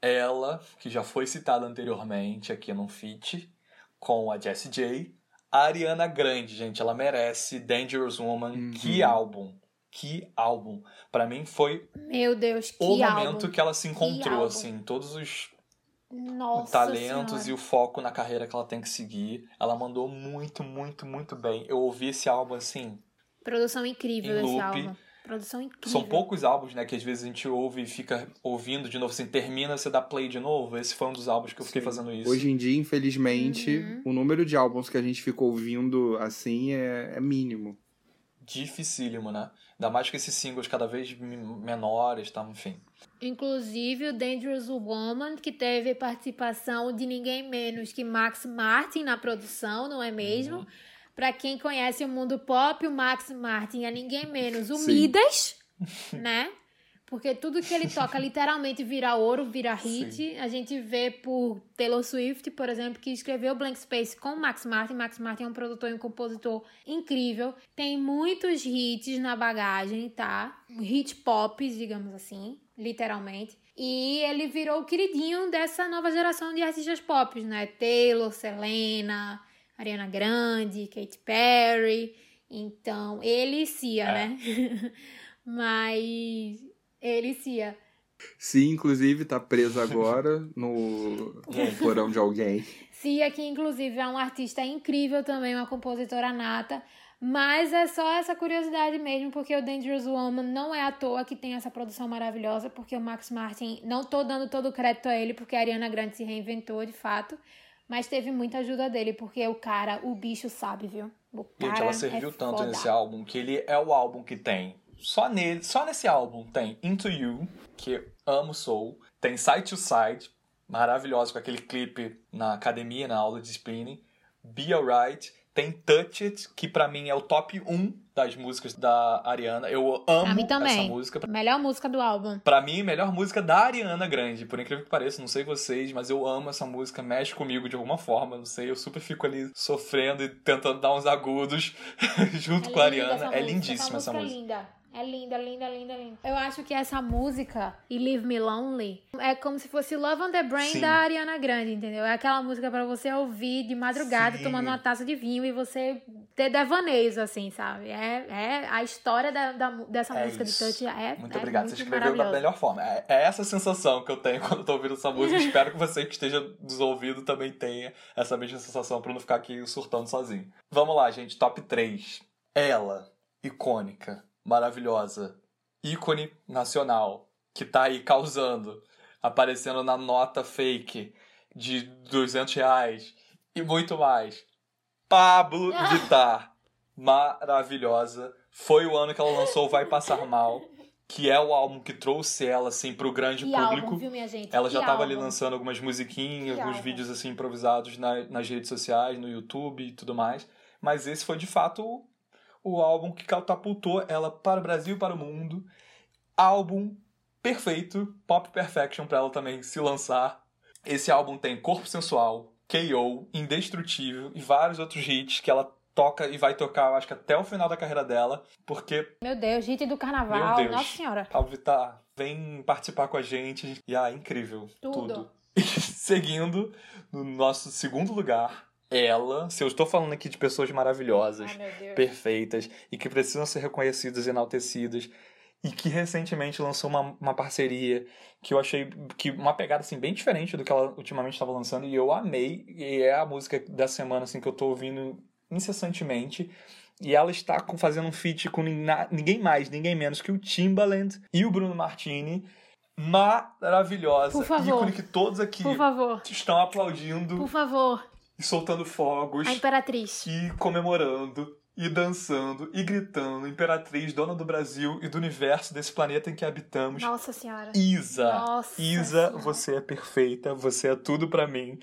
ela, que já foi citada anteriormente aqui no Fit, com a Jessie J, a Ariana Grande, gente, ela merece Dangerous Woman. Uhum. Que álbum! Que álbum! Pra mim foi Meu Deus, que o momento álbum. que ela se encontrou, assim, todos os Nossa talentos Senhora. e o foco na carreira que ela tem que seguir. Ela mandou muito, muito, muito bem. Eu ouvi esse álbum assim, Produção incrível em desse loop. álbum. Produção incrível. São poucos álbuns, né, que às vezes a gente ouve e fica ouvindo de novo, assim, termina, você dá play de novo. Esse foi um dos álbuns que eu fiquei Sim. fazendo isso. Hoje em dia, infelizmente, Uhum. o número de álbuns que a gente fica ouvindo assim é, é mínimo. Dificílimo, né? Ainda mais com esses singles cada vez menores, tá? Enfim. Inclusive o Dangerous Woman, que teve participação de ninguém menos que Max Martin na produção, não é mesmo? Uhum. Pra quem conhece o mundo pop, o Max Martin é ninguém menos o Sim. Midas, [LAUGHS] né? Porque tudo que ele toca literalmente vira ouro, vira hit. A gente vê por Taylor Swift, por exemplo, que escreveu Blank Space com Max Martin. Max Martin é um produtor e um compositor incrível. Tem muitos hits na bagagem, tá? Hit pop, digamos assim, literalmente. E ele virou o queridinho dessa nova geração de artistas pop, né? Taylor, Selena, Ariana Grande, Katy Perry. Então, ele e Cia, É. né? [LAUGHS] Mas ele e Cia. Sim, inclusive, tá preso agora no, no [LAUGHS] porão de alguém. Cia, que inclusive é um artista incrível também, uma compositora nata. Mas é só essa curiosidade mesmo, porque o Dangerous Woman não é à toa que tem essa produção maravilhosa, porque o Max Martin, não tô dando todo o crédito a ele, porque a Ariana Grande se reinventou de fato, mas teve muita ajuda dele, porque o cara, o bicho sabe, viu? O Gente, cara ela serviu é tanto foda. nesse álbum que ele é o álbum que tem. Só nele, só nesse álbum tem Into You, que amo Soul, tem Side to Side, maravilhosa com aquele clipe na academia, na aula de spinning, Be Alright, tem Touch It, que pra mim é o top 1 das músicas da Ariana. Eu amo Pra mim também. essa música. Melhor música do álbum. Pra mim, melhor música da Ariana Grande, por incrível que pareça, não sei vocês, mas eu amo essa música, mexe comigo de alguma forma, não sei, eu super fico ali sofrendo e tentando dar uns agudos [LAUGHS] junto com a Ariana. essa É música, lindíssima essa é música. linda. É linda, linda, linda, linda. Eu acho que essa música, e Leave Me Lonely, é como se fosse Love on the Brain Sim. da Ariana Grande, entendeu? É aquela música pra você ouvir de madrugada, Sim. tomando uma taça de vinho e você ter devaneios, assim, sabe? É, é a história da, da- dessa É música isso. de Touch é Muito é obrigado, muito você escreveu da melhor forma. É, é essa sensação que eu tenho [LAUGHS] quando eu tô ouvindo essa música. Espero que você que esteja nos ouvindo também tenha essa mesma sensação pra não ficar aqui surtando sozinho. Vamos lá, gente, top 3. Ela, icônica, maravilhosa, ícone nacional, que tá aí causando, aparecendo na nota fake de 200 reais e muito mais. Pablo [LAUGHS] Vittar, maravilhosa. Foi o ano que ela lançou Vai Passar Mal, que é o álbum que trouxe ela assim pro grande Que público. álbum, viu, minha gente? Ela Que já tava ali álbum. lançando algumas musiquinhas, Que alguns álbum. vídeos assim improvisados na- nas redes sociais, no YouTube e tudo mais. Mas esse foi de fato o, álbum que catapultou ela para o Brasil e para o mundo. Álbum perfeito, Pop Perfection para ela também se lançar. Esse álbum tem Corpo Sensual, KO, Indestrutível e vários outros hits que ela toca e vai tocar, eu acho que até o final da carreira dela, porque Meu Deus, hit do carnaval, Meu Deus. nossa senhora. Pablo Vittar vem participar com a gente. E ah, incrível. Tudo. Tudo. [LAUGHS] Seguindo, no nosso segundo lugar, ela. Se eu estou falando aqui de pessoas maravilhosas, Ai, perfeitas e que precisam ser reconhecidas e enaltecidas. E que recentemente lançou uma, uma parceria que eu achei que uma pegada assim bem diferente do que ela ultimamente estava lançando e eu amei. E é a música da semana assim que eu tô ouvindo incessantemente. E ela está fazendo um feat com ninguém mais, ninguém menos que o Timbaland e o Bruno Martini. Maravilhosa. Por favor. Ícone que todos aqui Por favor, estão aplaudindo por favor. E soltando fogos A Imperatriz. e comemorando e dançando e gritando, Imperatriz, dona do Brasil e do universo desse planeta em que habitamos. Nossa senhora. Isa, Nossa Isa, Senhora. você é perfeita, você é tudo pra mim.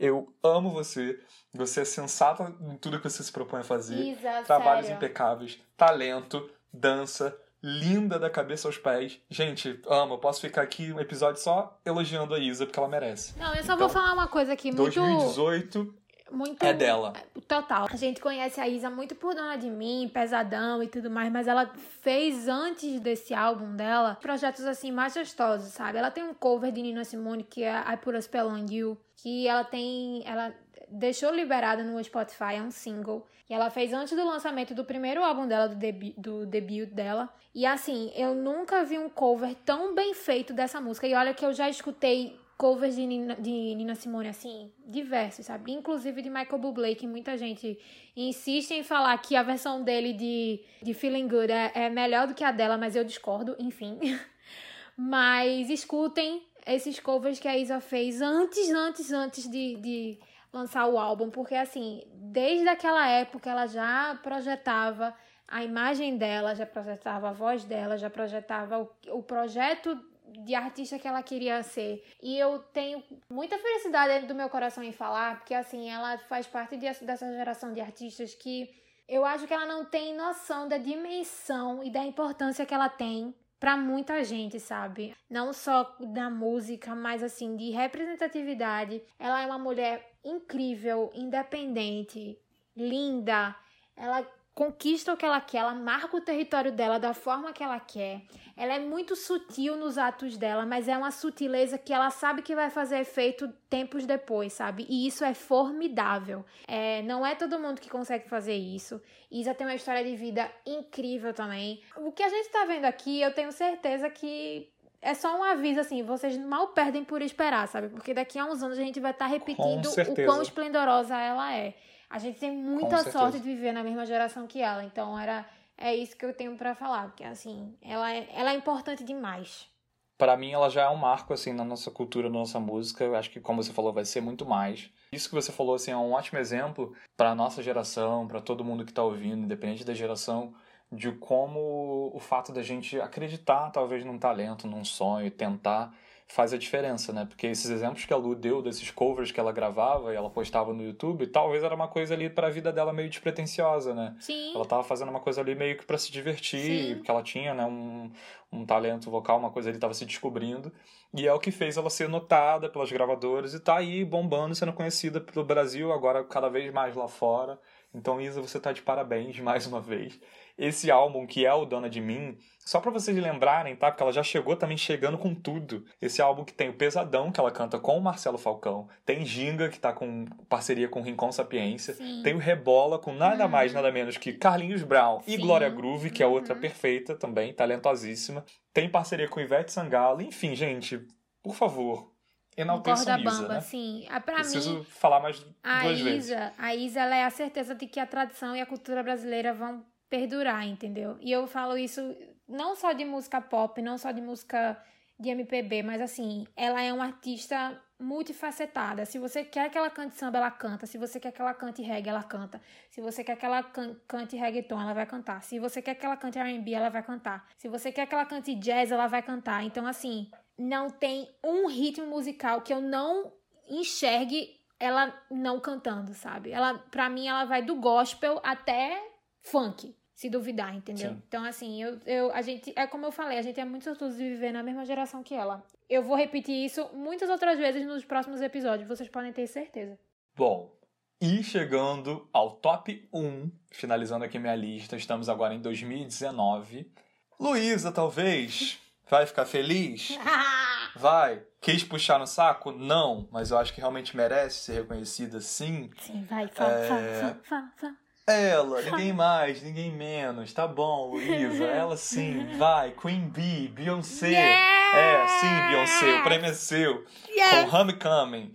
Eu amo você. Você é sensata em tudo que você se propõe a fazer. Isa, Trabalhos sério. impecáveis, talento, dança, linda da cabeça aos pés. Gente, amo. Eu posso ficar aqui um episódio só elogiando a Isa porque ela merece. Não, eu só Então, vou falar uma coisa aqui muito 2018 muito é dela. Total. A gente conhece a Isa muito por Dona de Mim, Pesadão e tudo mais, mas ela fez antes desse álbum dela projetos assim majestosos, sabe? Ela tem um cover de Nina Simone que é I Put a Spell on You, que ela tem, ela deixou liberada no Spotify, é um single. E ela fez antes do lançamento do primeiro álbum dela, do, debu do debut dela. E assim, eu nunca vi um cover tão bem feito dessa música. E olha que eu já escutei covers de Nina, de Nina Simone, assim, diversos, sabe? Inclusive de Michael Bublé, que muita gente insiste em falar que a versão dele de, de Feeling Good é, é melhor do que a dela, mas eu discordo, enfim. [LAUGHS] mas escutem esses covers que a Isa fez antes, antes, antes de, de lançar o álbum, porque assim, desde aquela época ela já projetava a imagem dela, já projetava a voz dela, já projetava o, o projeto de artista que ela queria ser. E eu tenho muita felicidade dentro do meu coração em falar, porque assim, ela faz parte de, dessa geração de artistas que eu acho que ela não tem noção da dimensão e da importância que ela tem para muita gente, sabe? Não só da música, mas assim, de representatividade. Ela é uma mulher incrível, independente, linda. Ela conquista o que ela quer, ela marca o território dela da forma que ela quer. Ela é muito sutil nos atos dela, mas é uma sutileza que ela sabe que vai fazer efeito tempos depois, sabe? E isso é formidável. É, não é todo mundo que consegue fazer isso. Isa tem uma história de vida incrível também. O que a gente tá vendo aqui, eu tenho certeza que é só um aviso, assim, vocês mal perdem por esperar, sabe? Porque daqui a uns anos a gente vai estar tá repetindo o quão esplendorosa ela é. A gente tem muita sorte de viver na mesma geração que ela. Então era é isso que eu tenho para falar, porque assim, ela é, ela é importante demais. Para mim ela já é um marco assim na nossa cultura, na nossa música. Eu acho que como você falou, vai ser muito mais. Isso que você falou assim é um ótimo exemplo para nossa geração, para todo mundo que está ouvindo, independente da geração, de como o fato da gente acreditar talvez num talento, num sonho, tentar faz a diferença, né? Porque esses exemplos que a Lu deu desses covers que ela gravava e ela postava no YouTube, talvez era uma coisa ali para a vida dela meio despretensiosa, né? Sim. Ela tava fazendo uma coisa ali meio que para se divertir, Sim. porque ela tinha, né, um, um talento vocal, uma coisa ali tava se descobrindo. E é o que fez ela ser notada pelas gravadoras e tá aí bombando, sendo conhecida pelo Brasil, agora cada vez mais lá fora. Então, Isa, você tá de parabéns mais uma vez esse álbum que é o Dona de Mim, só para vocês lembrarem, tá? Porque ela já chegou também chegando com tudo. Esse álbum que tem o Pesadão, que ela canta com o Marcelo Falcão, tem Ginga, que tá com parceria com Rincon Sapiência, Sim. tem o Rebola, com nada uhum. mais, nada menos que Carlinhos Brown Sim. e Glória Groove, que é outra uhum. perfeita também, talentosíssima. Tem parceria com Ivete Sangalo, enfim, gente, por favor, enalteçam a Isa, né? sim. Ah, pra Preciso mim, falar mais a duas Isa, vezes. A Isa, ela é a certeza de que a tradição e a cultura brasileira vão perdurar, entendeu? E eu falo isso não só de música pop, não só de música de MPB, mas assim, ela é uma artista multifacetada. Se você quer que ela cante samba, ela canta. Se você quer que ela cante reggae, ela canta. Se você quer que ela can cante reggaeton, ela vai cantar. Se você quer que ela cante R&B, ela vai cantar. Se você quer que ela cante jazz, ela vai cantar. Então, assim, não tem um ritmo musical que eu não enxergue ela não cantando, sabe? Ela, para mim, ela vai do gospel até funk se duvidar, entendeu? Sim. Então, assim, eu, eu, a gente, é como eu falei, a gente é muito sortudo de viver na mesma geração que ela. Eu vou repetir isso muitas outras vezes nos próximos episódios, vocês podem ter certeza. Bom, e chegando ao top 1, finalizando aqui minha lista, estamos agora em 2019. Luísa, talvez, vai ficar feliz? [LAUGHS] vai. Quis puxar no saco? Não, mas eu acho que realmente merece ser reconhecida, sim. Sim, vai, fala, é... fala, fala, fala. Ela, [LAUGHS] ninguém mais, ninguém menos. Tá bom, Luísa. Ela sim, vai. Queen Bee, Beyoncé. Yeah! É, sim, Beyoncé. O prêmio é seu. Yeah! Com Homecoming.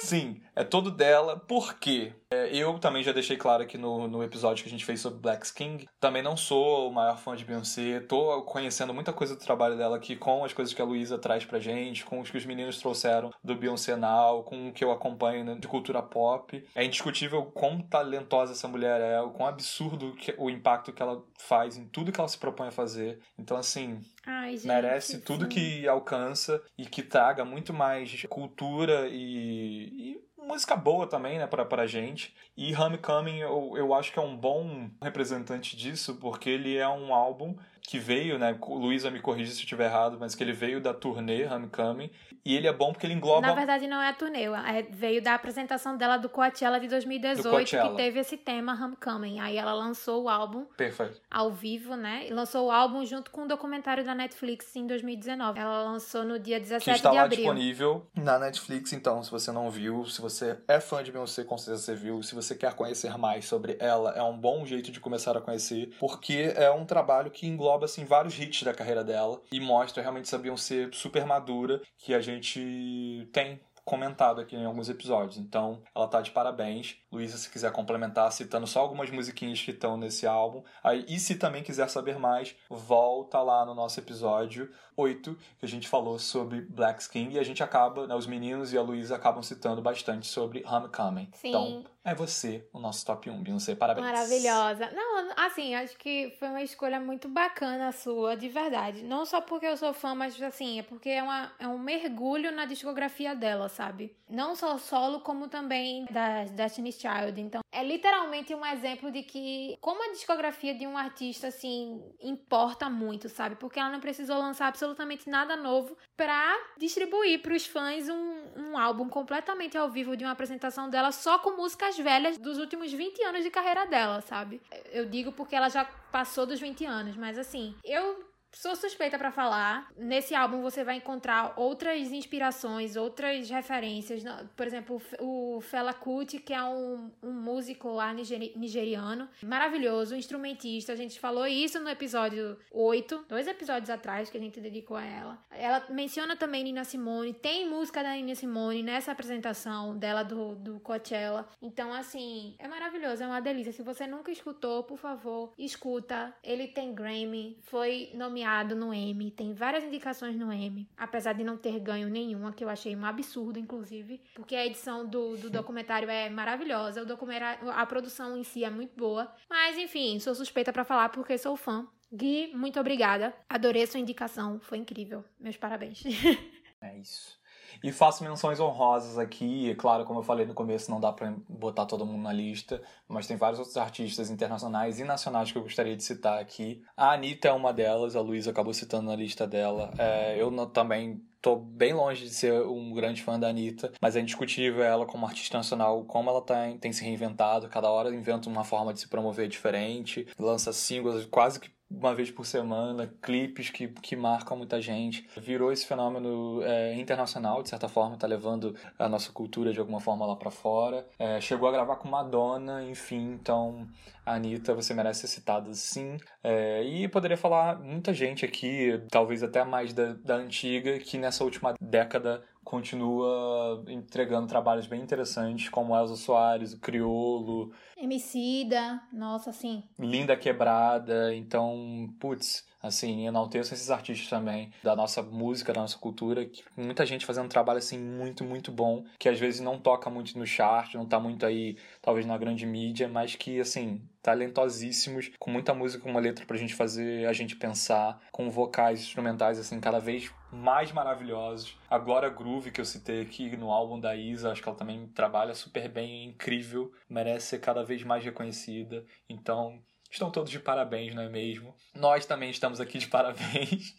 Sim, é todo dela. Por quê? É, eu também já deixei claro aqui no, no episódio que a gente fez sobre Black King. Também não sou o maior fã de Beyoncé. Tô conhecendo muita coisa do trabalho dela aqui com as coisas que a Luísa traz pra gente, com os que os meninos trouxeram do Beyoncé Now, com o que eu acompanho né, de cultura pop. É indiscutível quão talentosa essa mulher é, o quão absurdo que, o impacto que ela faz em tudo que ela se propõe a fazer. Então, assim, Ai, gente, merece tudo sim. que alcança e que traga muito mais cultura e, e música boa também, né, pra, pra gente. E Homecoming eu, eu acho que é um bom representante disso, porque ele é um álbum que veio, né, Luísa me corrija se eu estiver errado, mas que ele veio da turnê Homecoming, e ele é bom porque ele engloba... Na verdade não é a turnê, é, veio da apresentação dela do Coachella de 2018, Coachella. que teve esse tema Homecoming. Aí ela lançou o álbum Perfeito. ao vivo, né, e lançou o álbum junto com o um documentário da Netflix em 2019. Ela lançou no dia 17 que está de lá abril. disponível na Netflix, então, se você não viu, se você é fã de Beyoncé, com certeza você viu, se você quer conhecer mais sobre ela, é um bom jeito de começar a conhecer, porque é um trabalho que engloba engloba assim vários hits da carreira dela e mostra realmente essa Beyoncé super madura que a gente tem comentado aqui em alguns episódios. Então, ela tá de parabéns. Luísa, se quiser complementar, citando só algumas musiquinhas que estão nesse álbum. Aí, e se também quiser saber mais, volta lá no nosso episódio 8, que a gente falou sobre Black Skin. E a gente acaba, né, os meninos e a Luísa acabam citando bastante sobre Homecoming. Sim. Então, é você o nosso top 1, Beyoncé. Parabéns. Maravilhosa. Não, assim, acho que foi uma escolha muito bacana a sua, de verdade. Não só porque eu sou fã, mas assim, é porque é, uma, é um mergulho na discografia dela, sabe? Não só solo, como também da Destiny's Child. Então, é literalmente um exemplo de que como a discografia de um artista, assim, importa muito, sabe? Porque ela não precisou lançar absolutamente nada novo pra distribuir pros fãs um, um álbum completamente ao vivo de uma apresentação dela só com músicas velhas dos últimos 20 anos de carreira dela, sabe? Eu digo porque ela já passou dos 20 anos, mas assim, eu Sou suspeita para falar. Nesse álbum você vai encontrar outras inspirações, outras referências. Por exemplo, o Fela Kuti, que é um, um músico lá nigeriano, maravilhoso, instrumentista. A gente falou isso no episódio 8, dois episódios atrás, que a gente dedicou a ela. Ela menciona também Nina Simone, tem música da Nina Simone nessa apresentação dela do, do Coachella. Então, assim, é maravilhoso, é uma delícia. Se você nunca escutou, por favor, escuta. Ele tem Grammy, foi nomeado nomeado no M, tem várias indicações no M, apesar de não ter ganho nenhuma, que eu achei um absurdo, inclusive, porque a edição do, do documentário é maravilhosa, o documentário, a produção em si é muito boa, mas enfim, sou suspeita para falar porque sou fã. Gui, muito obrigada. Adorei sua indicação, foi incrível. Meus parabéns. [LAUGHS] É isso. E faço menções honrosas aqui, claro, como eu falei no começo, não dá para botar todo mundo na lista, mas tem vários outros artistas internacionais e nacionais que eu gostaria de citar aqui. A Anitta é uma delas, a Luísa acabou citando na lista dela. É, eu não, também tô bem longe de ser um grande fã da Anitta, mas é indiscutível ela como artista nacional, como ela tem, tem se reinventado, cada hora inventa uma forma de se promover diferente, lança singles quase que uma vez por semana, clipes que, que marcam muita gente. Virou esse fenômeno é, internacional, de certa forma, tá levando a nossa cultura de alguma forma lá para fora. É, chegou a gravar com Madonna, enfim, então Anitta, você merece ser citada sim. É, e poderia falar muita gente aqui, talvez até mais da, da antiga, que nessa última década continua entregando trabalhos bem interessantes, como Elza Soares, o Criolo. Emicida, nossa, sim. Linda Quebrada, então, putz, assim, enalteço esses artistas também da nossa música, da nossa cultura, que muita gente fazendo um trabalho assim muito, muito bom, que às vezes não toca muito no chart, não tá muito aí, talvez na grande mídia, mas que assim, talentosíssimos, com muita música, com uma letra pra gente fazer a gente pensar, com vocais instrumentais assim cada vez mais maravilhosos. A Glória Groove que eu citei aqui no álbum da Isa, acho que ela também trabalha super bem, é incrível, merece ser cada vez mais reconhecida. Então, Estão todos de parabéns, não é mesmo? Nós também estamos aqui de [LAUGHS] parabéns.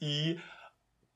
E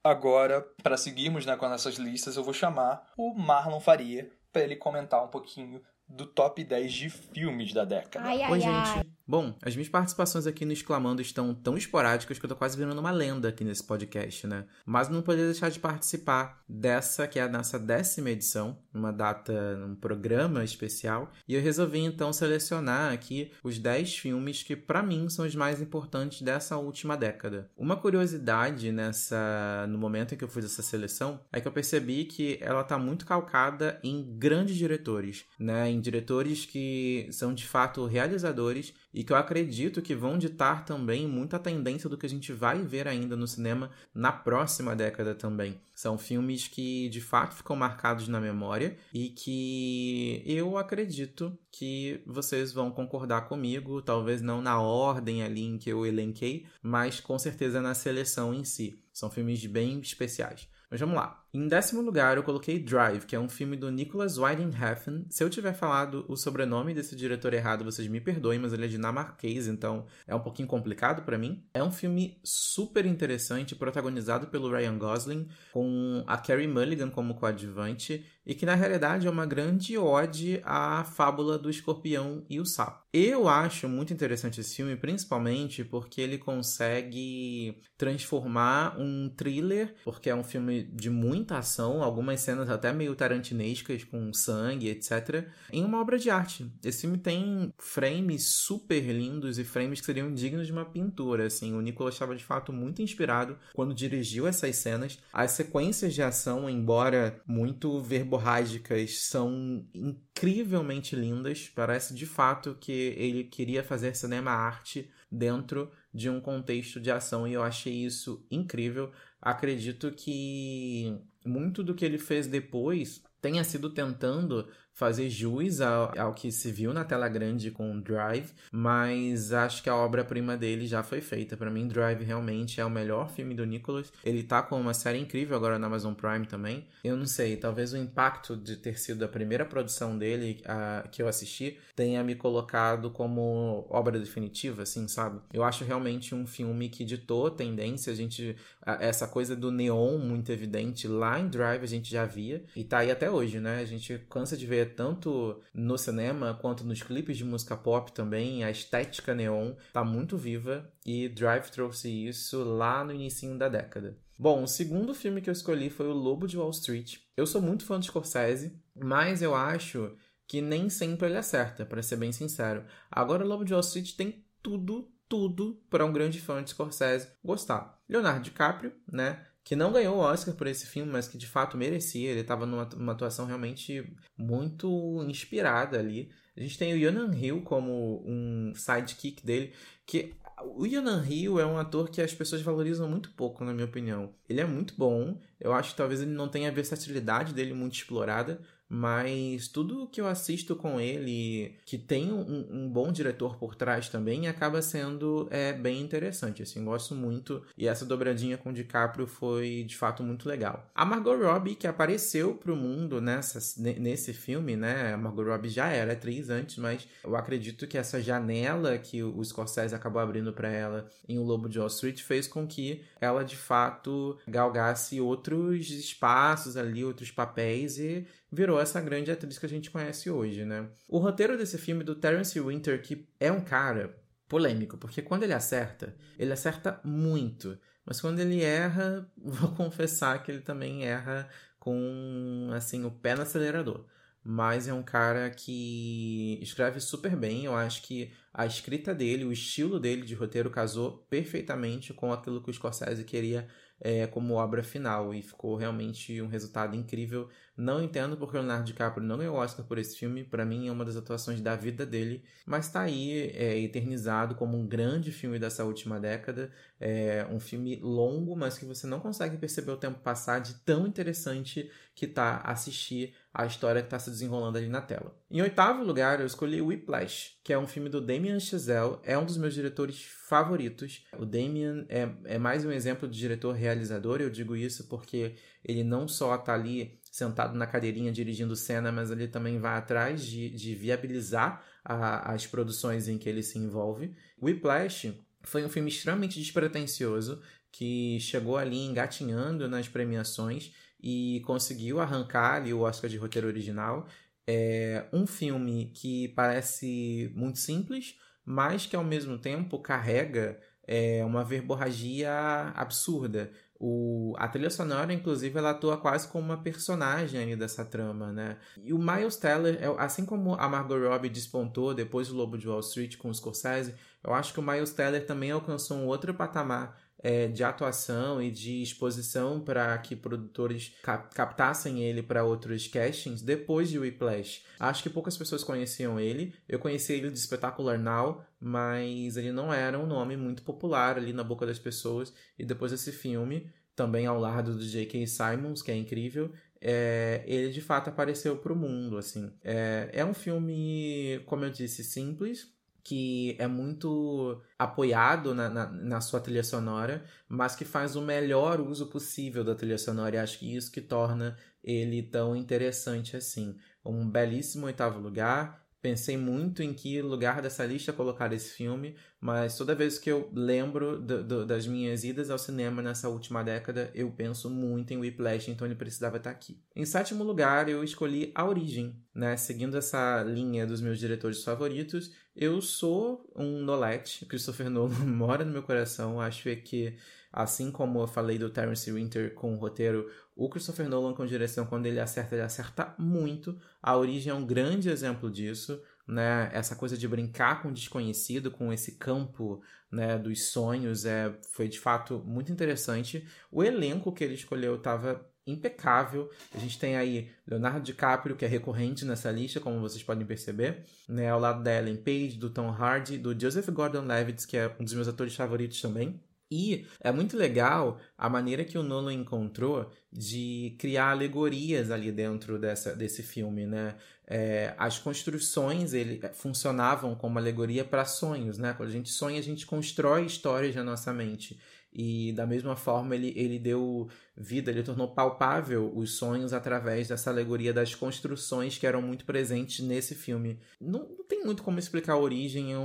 agora, para seguirmos né, com essas listas, eu vou chamar o Marlon Faria para ele comentar um pouquinho do top 10 de filmes da década. Ai, ai, Oi, ai. gente. Bom, as minhas participações aqui no Exclamando estão tão esporádicas que eu tô quase virando uma lenda aqui nesse podcast, né? Mas não poderia deixar de participar dessa, que é a nossa décima edição, uma data, um programa especial. E eu resolvi então selecionar aqui os 10 filmes que, para mim, são os mais importantes dessa última década. Uma curiosidade nessa, no momento em que eu fiz essa seleção é que eu percebi que ela tá muito calcada em grandes diretores, né? Em diretores que são de fato realizadores e que eu acredito que vão ditar também muita tendência do que a gente vai ver ainda no cinema na próxima década também. São filmes que de fato ficam marcados na memória e que eu acredito que vocês vão concordar comigo, talvez não na ordem ali em que eu elenquei, mas com certeza na seleção em si. São filmes bem especiais. Mas vamos lá. Em décimo lugar, eu coloquei Drive, que é um filme do Nicholas Refn. Se eu tiver falado o sobrenome desse diretor errado, vocês me perdoem, mas ele é dinamarquês, então é um pouquinho complicado para mim. É um filme super interessante, protagonizado pelo Ryan Gosling, com a Carey Mulligan como coadjuvante, e que na realidade é uma grande ode à fábula do escorpião e o sapo. Eu acho muito interessante esse filme, principalmente porque ele consegue transformar um thriller, porque é um filme de muito muita ação, algumas cenas até meio tarantinescas, com sangue, etc., em uma obra de arte. Esse filme tem frames super lindos e frames que seriam dignos de uma pintura, assim. O Nicolas estava, de fato, muito inspirado quando dirigiu essas cenas. As sequências de ação, embora muito verborrágicas, são incrivelmente lindas. Parece, de fato, que ele queria fazer cinema-arte dentro de um contexto de ação e eu achei isso incrível. Acredito que muito do que ele fez depois tenha sido tentando fazer jus ao, ao, que se viu na tela grande com Drive, mas acho que a obra-prima dele já foi feita. Para mim, Drive realmente é o melhor filme do Nicholas. Ele tá com uma série incrível agora na Amazon Prime também. Eu não sei, talvez o impacto de ter sido a primeira produção dele a, que eu assisti tenha me colocado como obra definitiva, assim, sabe? Eu acho realmente um filme que ditou tendência. A gente, essa coisa do neon muito evidente lá em Drive a gente já via e tá aí até hoje, né? A gente cansa de ver tanto no cinema quanto nos clipes de música pop também, a estética neon tá muito viva e Drive trouxe isso lá no início da década. Bom, o segundo filme que eu escolhi foi O Lobo de Wall Street. Eu sou muito fã de Scorsese, mas eu acho que nem sempre ele acerta, para ser bem sincero. Agora, O Lobo de Wall Street tem tudo, tudo para um grande fã de Scorsese gostar. Leonardo DiCaprio, né? Que não ganhou o Oscar por esse filme, mas que de fato merecia. Ele estava numa atuação realmente muito inspirada ali. A gente tem o Yonan Hill como um sidekick dele, que o Yonan Hill é um ator que as pessoas valorizam muito pouco, na minha opinião. Ele é muito bom, eu acho que talvez ele não tenha a versatilidade dele muito explorada, mas tudo que eu assisto com ele, que tem um, um bom diretor por trás também, acaba sendo é, bem interessante, assim, gosto muito, e essa dobradinha com o DiCaprio foi, de fato, muito legal. A Margot Robbie, que apareceu pro mundo nessa, nesse filme, né, a Margot Robbie já era atriz antes, mas eu acredito que essa janela que o Scorsese acabou abrindo para ela em O Lobo de Wall Street fez com que ela, de fato, galgasse outros espaços ali, outros papéis e virou essa grande atriz que a gente conhece hoje, né? O roteiro desse filme do Terence Winter, que é um cara polêmico, porque quando ele acerta, ele acerta muito. Mas quando ele erra, [LAUGHS] vou confessar que ele também erra com assim o pé no acelerador. Mas é um cara que escreve super bem. Eu acho que a escrita dele, o estilo dele de roteiro casou perfeitamente com aquilo que o Scorsese queria é, como obra final e ficou realmente um resultado incrível. Não entendo porque o Leonardo DiCaprio não ganhou Oscar por esse filme, para mim é uma das atuações da vida dele, mas está aí é, eternizado como um grande filme dessa última década, é um filme longo, mas que você não consegue perceber o tempo passar de tão interessante que tá assistir a história que está se desenrolando ali na tela. Em oitavo lugar, eu escolhi Whiplash, que é um filme do Damien Chazelle, é um dos meus diretores favoritos. O Damien é, é mais um exemplo de diretor realizador, eu digo isso porque ele não só está ali sentado na cadeirinha dirigindo cena, mas ele também vai atrás de, de viabilizar a, as produções em que ele se envolve. Whiplash foi um filme extremamente despretensioso que chegou ali engatinhando nas premiações e conseguiu arrancar ali o Oscar de roteiro original. É um filme que parece muito simples, mas que ao mesmo tempo carrega é, uma verborragia absurda. O, a trilha sonora, inclusive, ela atua quase como uma personagem ali dessa trama, né? E o Miles Teller, assim como a Margot Robbie despontou depois do Lobo de Wall Street com o Scorsese, eu acho que o Miles Teller também alcançou um outro patamar é, de atuação e de exposição para que produtores cap captassem ele para outros castings depois de Whiplash. Acho que poucas pessoas conheciam ele. Eu conheci ele de Spectacular Now, mas ele não era um nome muito popular ali na boca das pessoas. E depois desse filme, também ao lado do J.K. Simons, que é incrível, é, ele de fato apareceu para o mundo. assim. É, é um filme, como eu disse, simples, que é muito apoiado na, na, na, sua trilha sonora, mas que faz o melhor uso possível da trilha sonora. E acho que isso que torna ele tão interessante assim. Um belíssimo oitavo lugar, Pensei muito em que lugar dessa lista colocar esse filme, mas toda vez que eu lembro do, do, das minhas idas ao cinema nessa última década, eu penso muito em Whiplash, então ele precisava estar aqui. Em sétimo lugar, eu escolhi A Origem, né? Seguindo essa linha dos meus diretores favoritos, eu sou um Nolete, Christopher Nolan [LAUGHS] mora no meu coração, acho que assim como eu falei do Terence Winter com o roteiro, o Christopher Nolan com direção, quando ele acerta, ele acerta muito. A Origem é um grande exemplo disso, né? Essa coisa de brincar com o desconhecido, com esse campo, né, dos sonhos, é, foi de fato muito interessante. O elenco que ele escolheu estava impecável. A gente tem aí Leonardo DiCaprio, que é recorrente nessa lista, como vocês podem perceber, né, ao lado da Ellen Page, do Tom Hardy, do Joseph Gordon-Levitt, que é um dos meus atores favoritos também. E é muito legal a maneira que o Nolan encontrou de criar alegorias ali dentro dessa, desse filme, né? É, as construções ele é, funcionavam como alegoria para sonhos, né? Quando a gente sonha, a gente constrói histórias na nossa mente. E da mesma forma ele, ele deu vida, ele tornou palpável os sonhos através dessa alegoria das construções que eram muito presentes nesse filme. Não, não tem muito como explicar a origem, é um,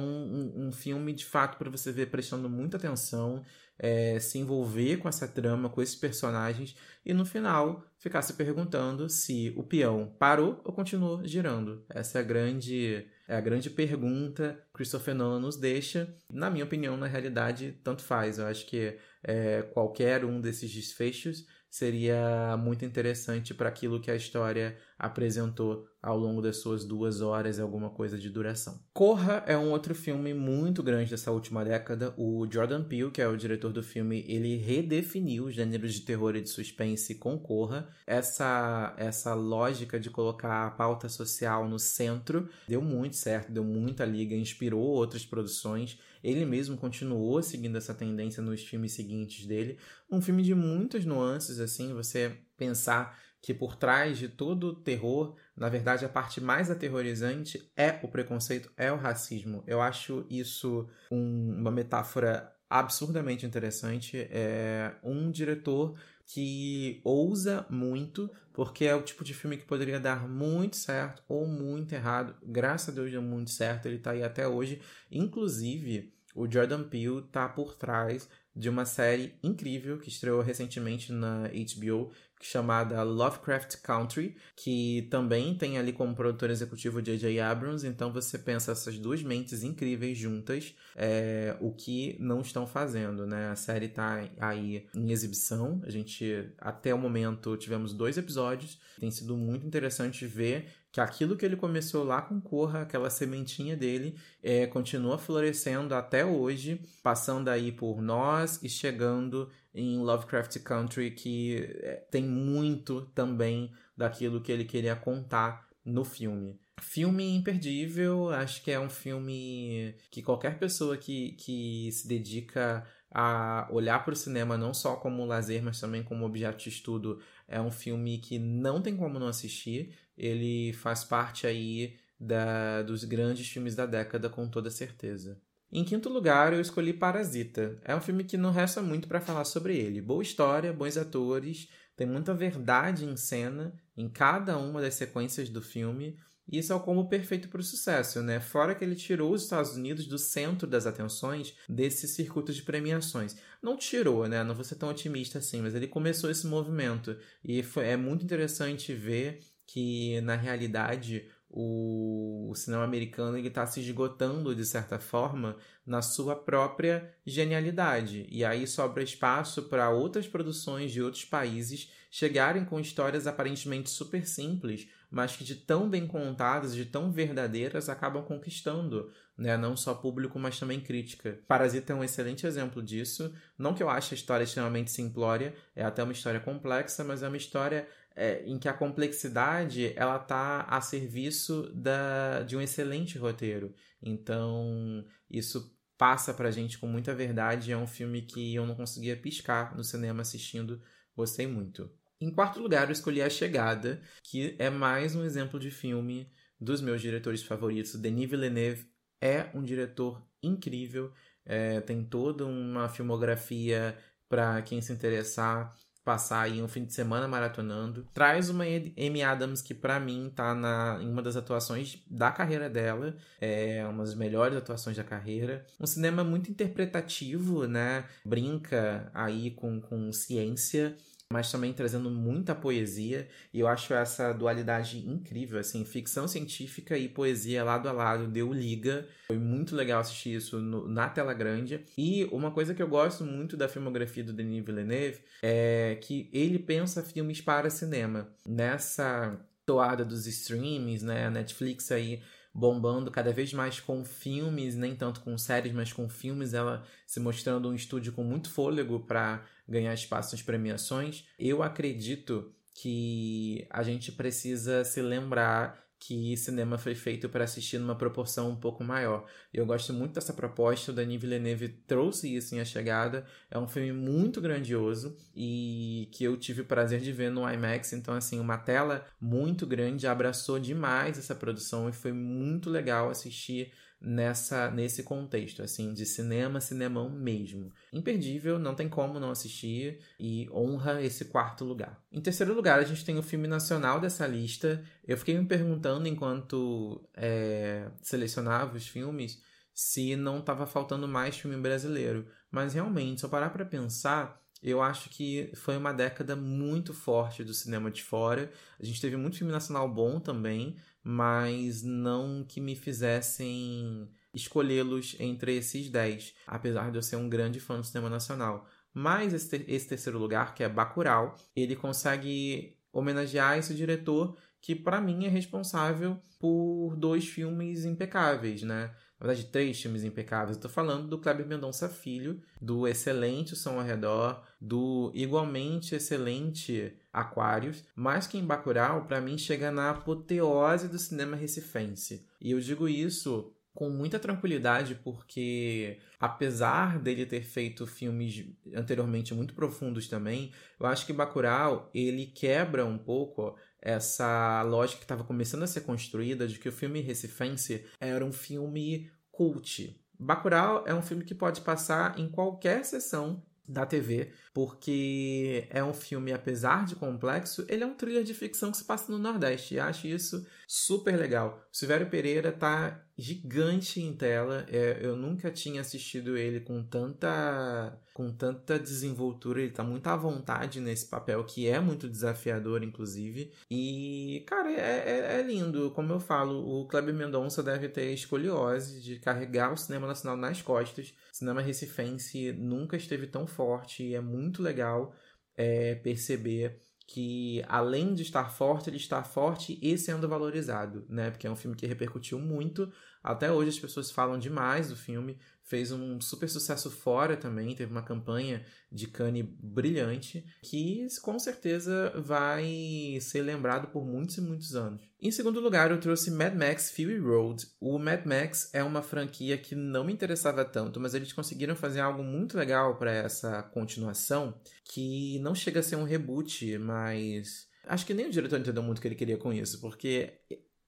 um, um filme de fato para você ver prestando muita atenção, é, se envolver com essa trama, com esses personagens e no final ficar se perguntando se o peão parou ou continuou girando. Essa é a grande é a grande pergunta que Christopher Nolan nos deixa. Na minha opinião, na realidade, tanto faz. Eu acho que é, qualquer um desses desfechos seria muito interessante para aquilo que a história apresentou ao longo das suas duas horas e alguma coisa de duração. Corra é um outro filme muito grande dessa última década. O Jordan Peele, que é o diretor do filme, ele redefiniu os gêneros de terror e de suspense com Corra. Essa, essa lógica de colocar a pauta social no centro deu muito certo, deu muita liga, inspirou outras produções. Ele mesmo continuou seguindo essa tendência nos filmes seguintes dele. Um filme de muitas nuances, assim, você pensar que por trás de todo o terror, na verdade, a parte mais aterrorizante é o preconceito, é o racismo. Eu acho isso um, uma metáfora absurdamente interessante. É um diretor que ousa muito, porque é o tipo de filme que poderia dar muito certo ou muito errado. Graças a Deus deu muito certo, ele está aí até hoje. Inclusive, o Jordan Peele está por trás de uma série incrível que estreou recentemente na HBO, chamada Lovecraft Country, que também tem ali como produtor executivo J.J. Abrams, então você pensa essas duas mentes incríveis juntas, é, o que não estão fazendo, né? A série está aí em exibição, a gente até o momento tivemos dois episódios, tem sido muito interessante ver que aquilo que ele começou lá com Corra, aquela sementinha dele, é, continua florescendo até hoje, passando aí por nós e chegando em Lovecraft Country, que é, tem muito também daquilo que ele queria contar no filme. Filme imperdível, acho que é um filme que qualquer pessoa que, que se dedica a olhar para o cinema não só como lazer, mas também como objeto de estudo, é um filme que não tem como não assistir. Ele faz parte aí da, dos grandes filmes da década, com toda certeza. Em quinto lugar, eu escolhi Parasita. É um filme que não resta muito para falar sobre ele. Boa história, bons atores, tem muita verdade em cena em cada uma das sequências do filme. E isso é o combo perfeito para o sucesso, né? Fora que ele tirou os Estados Unidos do centro das atenções desse circuito de premiações. Não tirou, né? Não vou ser tão otimista assim, mas ele começou esse movimento. E foi, é muito interessante ver que, na realidade, o, o cinema americano está se esgotando de certa forma na sua própria genialidade e aí sobra espaço para outras produções de outros países chegarem com histórias aparentemente super simples mas que de tão bem contadas de tão verdadeiras acabam conquistando né? Não só público, mas também crítica. Parasita é um excelente exemplo disso. Não que eu ache a história extremamente simplória, é até uma história complexa, mas é uma história é, em que a complexidade ela está a serviço da, de um excelente roteiro. Então, isso passa pra gente com muita verdade. É um filme que eu não conseguia piscar no cinema assistindo. Gostei muito. Em quarto lugar, eu escolhi A Chegada, que é mais um exemplo de filme dos meus diretores favoritos. Denis Villeneuve é um diretor incrível, é, tem toda uma filmografia para quem se interessar passar aí um fim de semana maratonando. Traz uma Amy Adams que para mim tá na, em uma das atuações da carreira dela, é uma das melhores atuações da carreira. Um cinema muito interpretativo, né? Brinca aí com, com ciência mas também trazendo muita poesia. E eu acho essa dualidade incrível, assim, ficção científica e poesia lado a lado, deu liga. Foi muito legal assistir isso no, na tela grande. E uma coisa que eu gosto muito da filmografia do Denis Villeneuve é que ele pensa filmes para cinema. Nessa toada dos streamings, né? A Netflix aí bombando cada vez mais com filmes, nem tanto com séries, mas com filmes, ela se mostrando um estúdio com muito fôlego para ganhar espaço nas premiações. Eu acredito que a gente precisa se lembrar que cinema foi feito para assistir numa proporção um pouco maior. Eu gosto muito dessa proposta, o Denis Villeneuve trouxe isso em A Chegada. É um filme muito grandioso e que eu tive o prazer de ver no IMAX. Então, assim, uma tela muito grande abraçou demais essa produção e foi muito legal assistir nessa nesse contexto, assim, de cinema, cinemão mesmo. Imperdível, não tem como não assistir e honra esse quarto lugar. Em terceiro lugar, a gente tem o filme nacional dessa lista. Eu fiquei me perguntando enquanto é, selecionava os filmes se não estava faltando mais filme brasileiro. Mas realmente, se eu parar para pensar, eu acho que foi uma década muito forte do cinema de fora. A gente teve muito filme nacional bom também, mas não que me fizessem escolhê-los entre esses 10, apesar de eu ser um grande fã do cinema nacional. Mas esse, esse terceiro lugar, que é Bacurau, ele consegue homenagear esse diretor que para mim é responsável por dois filmes impecáveis, né? Na verdade, três filmes impecáveis. Tô falando do Kleber Mendonça Filho, do excelente Som ao Redor, do igualmente excelente Aquários, mas que em Bacurau, para mim, chega na apoteose do cinema recifense. E eu digo isso com muita tranquilidade, porque apesar dele ter feito filmes anteriormente muito profundos também, eu acho que Bacurau, ele quebra um pouco essa lógica que estava começando a ser construída de que o filme recifense era um filme cult. Bacurau é um filme que pode passar em qualquer sessão da TV, porque é um filme, apesar de complexo, ele é um thriller de ficção que se passa no Nordeste, e acho isso super legal. O Silvério Pereira tá gigante em tela, é, eu nunca tinha assistido ele com tanta com tanta desenvoltura, ele tá muito à vontade nesse papel, que é muito desafiador, inclusive, e, cara, é, é, é lindo, como eu falo, o Kleber Mendonça deve ter escoliose de carregar o cinema nacional nas costas, cinema recifense nunca esteve tão forte, e é muito muito legal é, perceber que além de estar forte, ele está forte e sendo valorizado, né? Porque é um filme que repercutiu muito. Até hoje as pessoas falam demais do filme. Fez um super sucesso fora também, teve uma campanha de Cannes brilhante, que com certeza vai ser lembrado por muitos e muitos anos. Em segundo lugar, eu trouxe Mad Max Fury Road. O Mad Max é uma franquia que não me interessava tanto, mas eles conseguiram fazer algo muito legal para essa continuação, que não chega a ser um reboot, mas acho que nem o diretor entendeu muito o que ele queria com isso, porque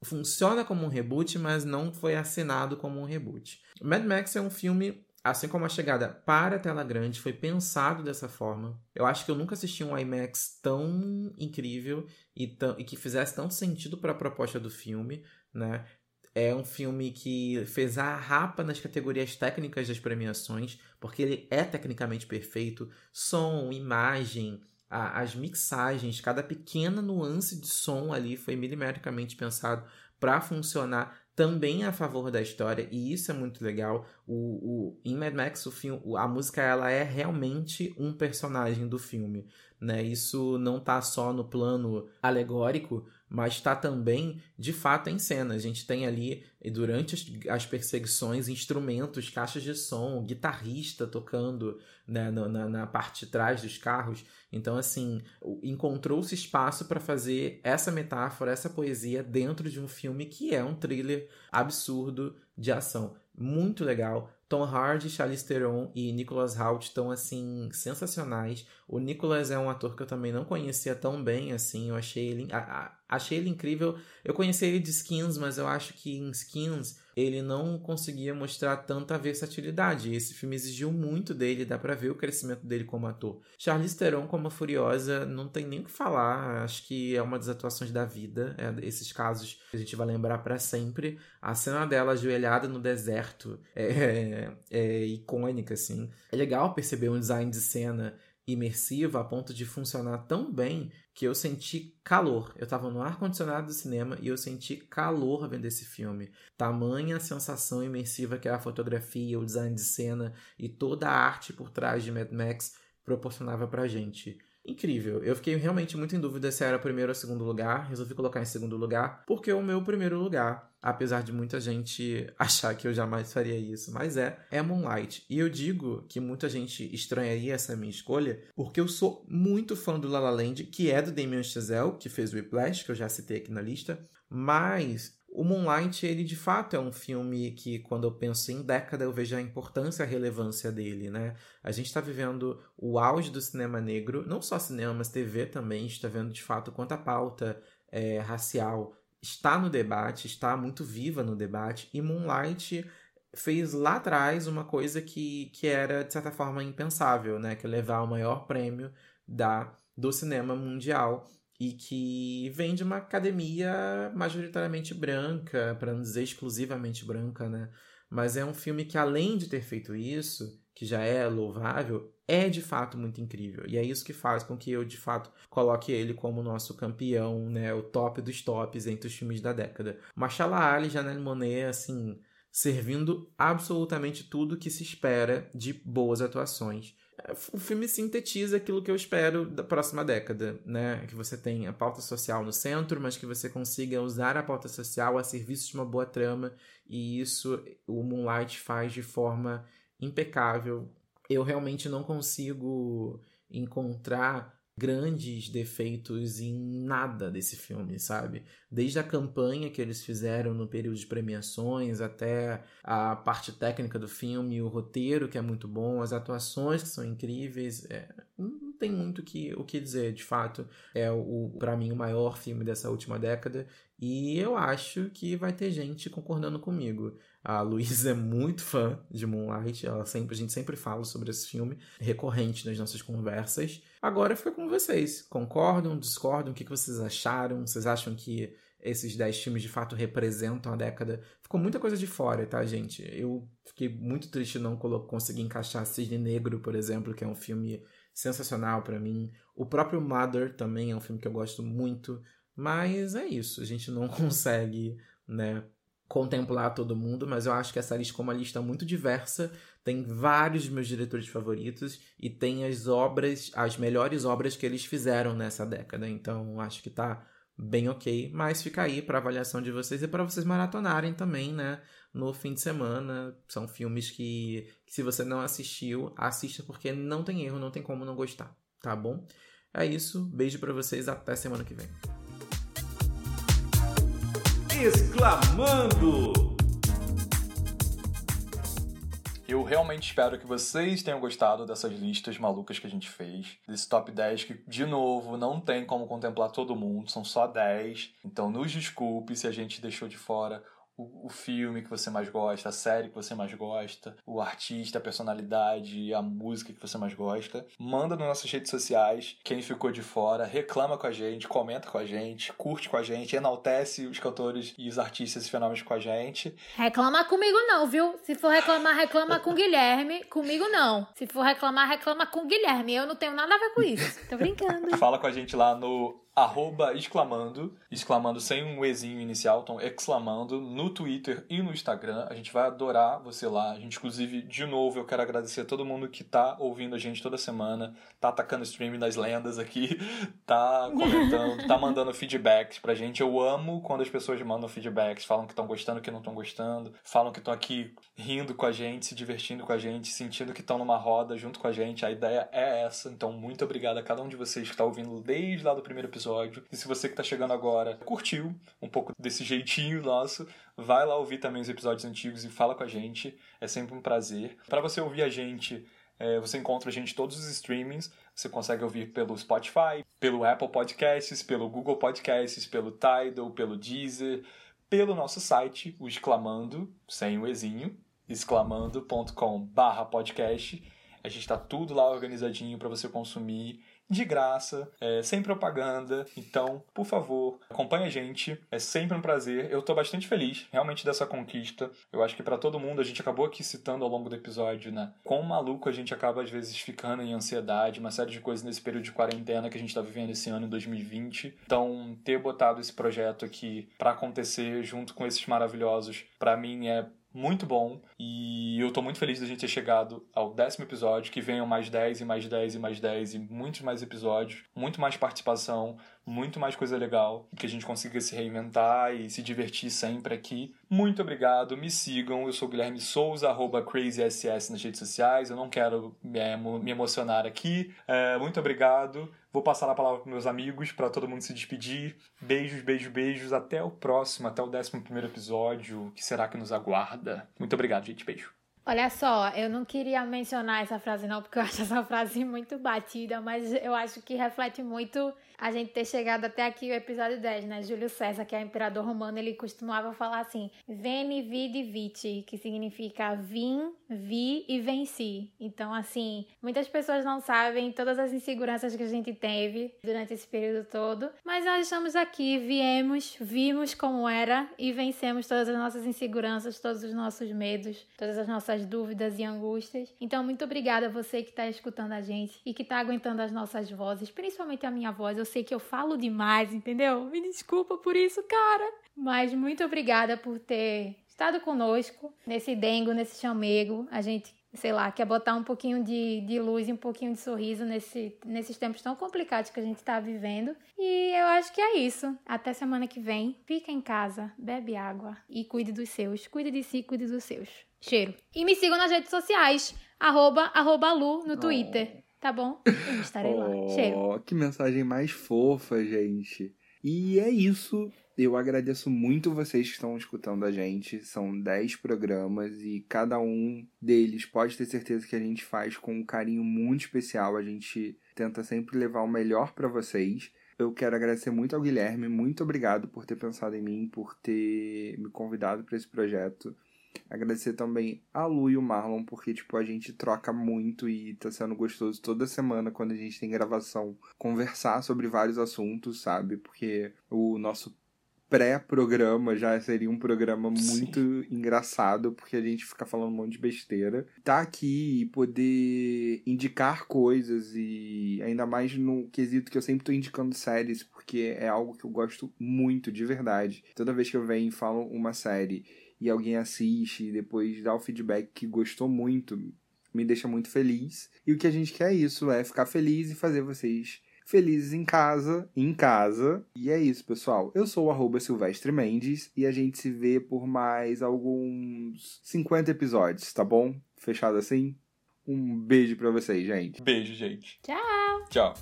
funciona como um reboot, mas não foi assinado como um reboot. Mad Max é um filme, assim como a chegada para a tela grande, foi pensado dessa forma. Eu acho que eu nunca assisti um IMAX tão incrível e, e que fizesse tão sentido para a proposta do filme, né? É um filme que fez a rapa nas categorias técnicas das premiações, porque ele é tecnicamente perfeito. Som, imagem, a, as mixagens, cada pequena nuance de som ali foi milimetricamente pensado para funcionar também a favor da história e isso é muito legal. O, o em Mad Max o filme, a música ela é realmente um personagem do filme, né? Isso não tá só no plano alegórico, mas está também de fato em cena. A gente tem ali durante as, perseguições instrumentos, caixas de som, guitarrista tocando né, na, na parte de trás dos carros. Então, assim, encontrou-se espaço para fazer essa metáfora, essa poesia dentro de um filme que é um thriller absurdo de ação. Muito legal. Tom Hardy, Charlize Theron e Nicholas Hoult estão, assim, sensacionais. O Nicholas é um ator que eu também não conhecia tão bem, assim. Eu achei ele, a, a, achei ele incrível. Eu conheci ele de Skins, mas eu acho que em Skins ele não conseguia mostrar tanta versatilidade. Esse filme exigiu muito dele, dá pra ver o crescimento dele como ator. Charlize Theron como a Furiosa, não tem nem o que falar, acho que é uma das atuações da vida, é esses casos a gente vai lembrar para sempre. A cena dela ajoelhada no deserto é, é, é icônica, assim. É legal perceber um design de cena imersiva a ponto de funcionar tão bem que eu senti calor. Eu estava no ar-condicionado do cinema e eu senti calor vendo esse filme. Tamanha a sensação imersiva que a fotografia, o design de cena e toda a arte por trás de Mad Max proporcionava pra gente incrível. Eu fiquei realmente muito em dúvida se era primeiro ou segundo lugar. Resolvi colocar em segundo lugar, porque o meu primeiro lugar, apesar de muita gente [LAUGHS] achar que eu jamais faria isso, mas é, é Moonlight. E eu digo que muita gente estranharia essa minha escolha, porque eu sou muito fã do La La Land, que é do Damien Chazelle, que fez o Whiplash, que eu já citei aqui na lista, mas o Moonlight, ele de fato é um filme que, quando eu penso em década, eu vejo a importância e a relevância dele, né? A gente está vivendo o auge do cinema negro, não só cinema, mas TV também, está vendo de fato quanto a pauta é, racial está no debate, está muito viva no debate, e Moonlight fez lá atrás uma coisa que, que era, de certa forma, impensável, né? Que é levar o maior prêmio da, do cinema mundial e que vem de uma academia majoritariamente branca, para não dizer exclusivamente branca, né? Mas é um filme que, além de ter feito isso, que já é louvável, é de fato muito incrível. E é isso que faz com que eu, de fato, coloque ele como nosso campeão, né? O top dos tops entre os filmes da década. Machala Ali Janelle Monet, assim, servindo absolutamente tudo que se espera de boas atuações o filme sintetiza aquilo que eu espero da próxima década, né? Que você tenha a pauta social no centro, mas que você consiga usar a pauta social a serviço de uma boa trama, e isso o Moonlight faz de forma impecável. Eu realmente não consigo encontrar grandes defeitos em nada desse filme, sabe? Desde a campanha que eles fizeram no período de premiações até a parte técnica do filme, o roteiro que é muito bom, as atuações que são incríveis, é, não tem muito que, o que dizer, de fato. É o para mim o maior filme dessa última década e eu acho que vai ter gente concordando comigo. A Luísa é muito fã de Moonlight, ela sempre, a gente sempre fala sobre esse filme, recorrente nas nossas conversas. Agora fica com vocês. Concordam, discordam? O que vocês acharam? Vocês acham que esses 10 filmes de fato representam a década? Ficou muita coisa de fora, tá, gente? Eu fiquei muito triste não conseguir encaixar Cisne Negro, por exemplo, que é um filme sensacional para mim. O próprio Mother também é um filme que eu gosto muito. Mas é isso, a gente não [LAUGHS] consegue, né, contemplar todo mundo, mas eu acho que essa lista é uma lista muito diversa, tem vários meus diretores favoritos e tem as obras, as melhores obras que eles fizeram nessa década. Então, acho que tá bem ok, mas fica aí para avaliação de vocês e para vocês maratonarem também, né, no fim de semana. São filmes que, que se você não assistiu, assista porque não tem erro, não tem como não gostar, tá bom? É isso, beijo para vocês, até semana que vem exclamando. Eu realmente espero que vocês tenham gostado dessas listas malucas que a gente fez. Desse top 10 que, de novo, não tem como contemplar todo mundo, são só 10. Então nos desculpe se a gente deixou de fora o, o, filme que você mais gosta, a série que você mais gosta, o artista, a personalidade, a música que você mais gosta. Manda nas nossas redes sociais quem ficou de fora, reclama com a gente, comenta com a gente, curte com a gente, enaltece os cantores e os artistas e fenômenos com a gente. Reclama comigo não, viu? Se for reclamar, reclama com o Guilherme. Comigo não. Se for reclamar, reclama com o Guilherme. Eu não tenho nada a ver com isso. Tô brincando. Fala com a gente lá no arroba exclamando, exclamando sem um Ezinho inicial, então exclamando, no Twitter e no Instagram. A gente vai adorar você lá. A gente, inclusive, de novo, eu quero agradecer a todo mundo que tá ouvindo a gente toda semana, tá atacando o streaming das lendas aqui, [LAUGHS] tá comentando, tá mandando feedbacks pra gente. Eu amo quando as pessoas mandam feedbacks, falam que estão gostando, que não estão gostando, falam que estão aqui rindo com a gente, se divertindo com a gente, sentindo que estão numa roda junto com a gente. A ideia é essa. Então, muito obrigado a cada um de vocês que está ouvindo desde lá do primeiro episódio episódio. E se você que está chegando agora curtiu um pouco desse jeitinho nosso, vai lá ouvir também os episódios antigos e fala com a gente. É sempre um prazer. Para você ouvir a gente, é, você encontra a gente em todos os streamings. Você consegue ouvir pelo Spotify, pelo Apple Podcasts, pelo Google Podcasts, pelo Tidal, pelo Deezer, pelo nosso site, o Exclamando, sem o Ezinho, exclamando.com/podcast. A gente está tudo lá organizadinho para você consumir de graça, é, sem propaganda. Então, por favor, acompanhe a gente. É sempre um prazer. Eu tô bastante feliz, realmente, dessa conquista. Eu acho que para todo mundo, a gente acabou aqui citando ao longo do episódio, né? Quão maluco a gente acaba, às vezes, ficando em ansiedade, uma série de coisas nesse período de quarentena que a gente tá vivendo esse ano, em 2020. Então, ter botado esse projeto aqui para acontecer junto com esses maravilhosos, para mim é muito bom e eu tô muito feliz da gente ter chegado ao décimo episódio, que venham mais 10 e mais 10 e mais 10 e muitos mais episódios, muito mais participação, muito mais coisa legal, que a gente consiga se reinventar e se divertir sempre aqui. Muito obrigado, me sigam, eu sou Guilherme Souza, arroba CrazySS nas redes sociais, eu não quero me, emocionar aqui. É, muito obrigado, vou passar a palavra para meus amigos, para todo mundo se despedir. Beijos, beijos, beijos, até o próximo, até o décimo primeiro episódio, que será que nos aguarda. Muito obrigado, gente, beijo. Olha só, eu não queria mencionar essa frase não, porque eu acho essa frase muito batida, mas eu acho que reflete muito a gente ter chegado até aqui o episódio 10, né? Júlio César, que é imperador romano, ele costumava falar assim: Veni, vidi, vici, que significa vim, vi e venci. Então, assim, muitas pessoas não sabem todas as inseguranças que a gente teve durante esse período todo, mas nós estamos aqui, viemos, vimos como era e vencemos todas as nossas inseguranças, todos os nossos medos, todas as nossas dúvidas e angústias. Então, muito obrigada a você que está escutando a gente e que está aguentando as nossas vozes, principalmente a minha voz. Eu sei que eu falo demais, entendeu? Me desculpa por isso, cara. Mas muito obrigada por ter estado conosco nesse dengo, nesse chamego. A gente, sei lá, quer botar um pouquinho de, de luz e um pouquinho de sorriso nesse, nesses tempos tão complicados que a gente está vivendo. E eu acho que é isso. Até semana que vem. Fica em casa, bebe água e cuide dos seus. Cuide de si, cuide dos seus. Cheiro. E me sigam nas redes sociais. Arroba, arroba Lu no Twitter. Tá bom? Eu estarei lá. Cheiro. Que mensagem mais fofa, gente. E é isso. Eu agradeço muito vocês que estão escutando a gente. São 10 programas e cada um deles pode ter certeza que a gente faz com um carinho muito especial. A gente tenta sempre levar o melhor para vocês. Eu quero agradecer muito ao Guilherme. Muito obrigado por ter pensado em mim, por ter me convidado para esse projeto. Agradecer também a Lu e o Marlon, porque, tipo, a gente troca muito e tá sendo gostoso toda semana quando a gente tem gravação conversar sobre vários assuntos, sabe? Porque o nosso pré-programa já seria um programa muito Sim. engraçado, porque a gente fica falando um monte de besteira. Tá aqui e poder indicar coisas e ainda mais no quesito que eu sempre tô indicando séries, porque é algo que eu gosto muito, de verdade. Toda vez que eu venho e falo uma série e alguém assiste e depois dá o feedback que gostou muito, me deixa muito feliz. E o que a gente quer é isso, é ficar feliz e fazer vocês felizes em casa, em casa. E é isso, pessoal. Eu sou o arroba Silvestre Mendes e a gente se vê por mais alguns 50 episódios, tá bom? Fechado assim? Um beijo para vocês, gente. Beijo, gente. Tchau. Tchau.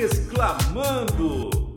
Exclamando